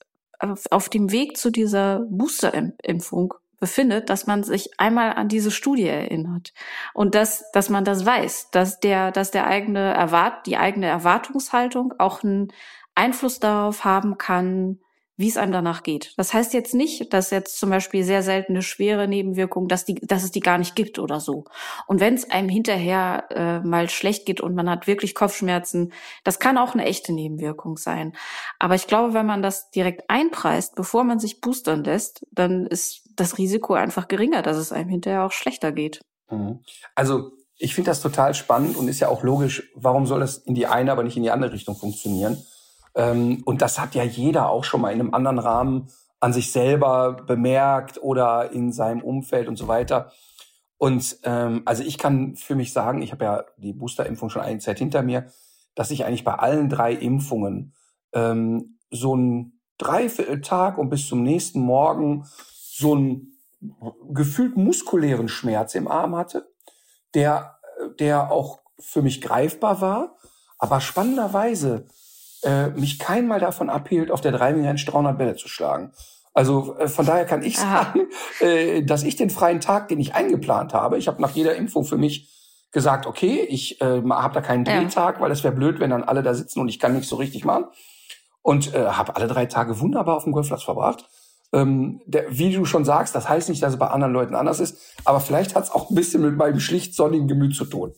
auf dem Weg zu dieser Boosterimpfung befindet, dass man sich einmal an diese Studie erinnert. Und dass, dass man das weiß, dass der, dass der eigene Erwart, die eigene Erwartungshaltung auch einen Einfluss darauf haben kann, wie es einem danach geht. Das heißt jetzt nicht, dass jetzt zum Beispiel sehr seltene schwere Nebenwirkungen, dass die, dass es die gar nicht gibt oder so. Und wenn es einem hinterher äh, mal schlecht geht und man hat wirklich Kopfschmerzen, das kann auch eine echte Nebenwirkung sein. Aber ich glaube, wenn man das direkt einpreist, bevor man sich boostern lässt, dann ist das Risiko einfach geringer, dass es einem hinterher auch schlechter geht. Mhm. Also ich finde das total spannend und ist ja auch logisch, warum soll das in die eine, aber nicht in die andere Richtung funktionieren? Ähm, und das hat ja jeder auch schon mal in einem anderen Rahmen an sich selber bemerkt oder in seinem Umfeld und so weiter. Und ähm, also ich kann für mich sagen, ich habe ja die Boosterimpfung schon eine Zeit hinter mir, dass ich eigentlich bei allen drei Impfungen ähm, so ein Dreivierteltag und bis zum nächsten Morgen so einen gefühlt muskulären Schmerz im Arm hatte, der, der auch für mich greifbar war, aber spannenderweise äh, mich keinmal davon abhielt, auf der Driving 300 Bälle zu schlagen. Also äh, von daher kann ich sagen, äh, dass ich den freien Tag, den ich eingeplant habe, ich habe nach jeder Impfung für mich gesagt, okay, ich äh, habe da keinen Drehtag, ja. weil es wäre blöd, wenn dann alle da sitzen und ich kann nichts so richtig machen. Und äh, habe alle drei Tage wunderbar auf dem Golfplatz verbracht. Ähm, der, wie du schon sagst, das heißt nicht, dass es bei anderen Leuten anders ist, aber vielleicht hat es auch ein bisschen mit meinem schlicht sonnigen Gemüt zu tun.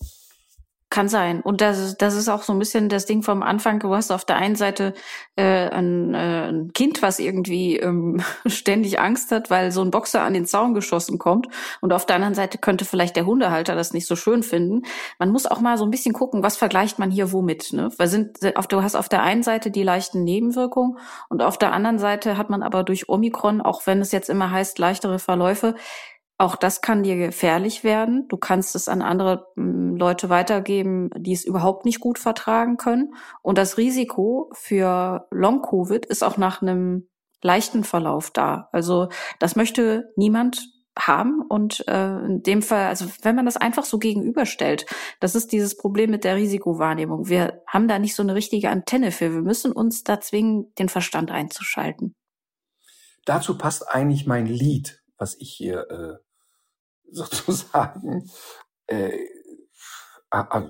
Kann sein. Und das ist, das ist auch so ein bisschen das Ding vom Anfang. Du hast auf der einen Seite äh, ein, äh, ein Kind, was irgendwie ähm, ständig Angst hat, weil so ein Boxer an den Zaun geschossen kommt. Und auf der anderen Seite könnte vielleicht der Hundehalter das nicht so schön finden. Man muss auch mal so ein bisschen gucken, was vergleicht man hier womit. Ne? Weil sind, du hast auf der einen Seite die leichten Nebenwirkungen und auf der anderen Seite hat man aber durch Omikron, auch wenn es jetzt immer heißt, leichtere Verläufe, auch das kann dir gefährlich werden. Du kannst es an andere hm, Leute weitergeben, die es überhaupt nicht gut vertragen können. Und das Risiko für Long-Covid ist auch nach einem leichten Verlauf da. Also das möchte niemand haben und äh, in dem Fall, also wenn man das einfach so gegenüberstellt, das ist dieses Problem mit der Risikowahrnehmung. Wir haben da nicht so eine richtige Antenne für. Wir müssen uns da zwingen, den Verstand einzuschalten. Dazu passt eigentlich mein Lied was ich hier äh, sozusagen äh,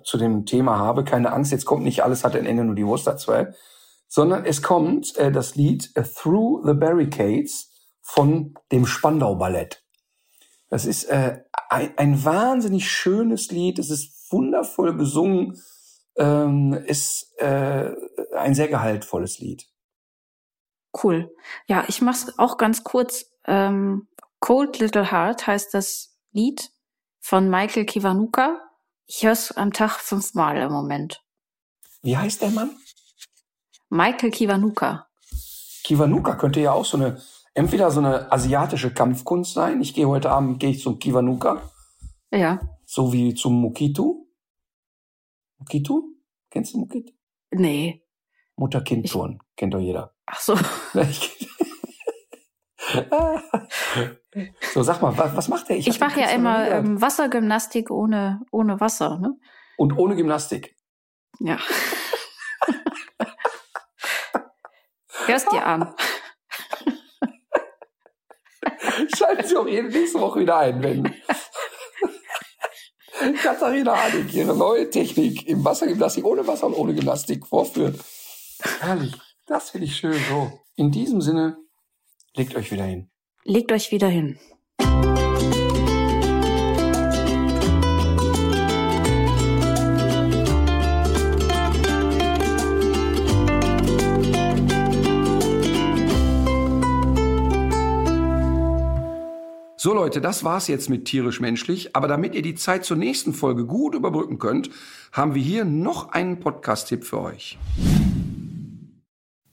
zu dem Thema habe. Keine Angst, jetzt kommt nicht alles hat ein Ende, nur die Wurst zwei. Sondern es kommt äh, das Lied äh, Through the Barricades von dem Spandau Ballett. Das ist äh, ein, ein wahnsinnig schönes Lied. Es ist wundervoll gesungen. Ähm, ist äh, ein sehr gehaltvolles Lied. Cool. Ja, ich mach's auch ganz kurz. Ähm, Cold Little Heart heißt das Lied von Michael Kiwanuka. Ich höre es am Tag fünfmal im Moment. Wie heißt der Mann? Michael Kiwanuka. Kiwanuka könnte ja auch so eine, entweder so eine asiatische Kampfkunst sein. Ich gehe heute Abend gehe ich zum Kiwanuka. Ja. So wie zum Mokitu. Mokitu? Kennst du Mokitu? Nee. Mutter-Kind-Turn. Kennt doch jeder. Ach so. so, sag mal, was, was macht der? Ich, ich mache ja immer ähm, Wassergymnastik ohne, ohne Wasser. Ne? Und ohne Gymnastik. Ja. Hörst dir an. Schalten Sie auch jede nächste Woche wieder ein, wenn Katharina Hadig ihre neue Technik im Wassergymnastik ohne Wasser und ohne Gymnastik vorführt. Herrlich. Das finde ich schön. So. In diesem Sinne, legt euch wieder hin. Legt euch wieder hin. So Leute, das war's jetzt mit tierisch menschlich, aber damit ihr die Zeit zur nächsten Folge gut überbrücken könnt, haben wir hier noch einen Podcast-Tipp für euch.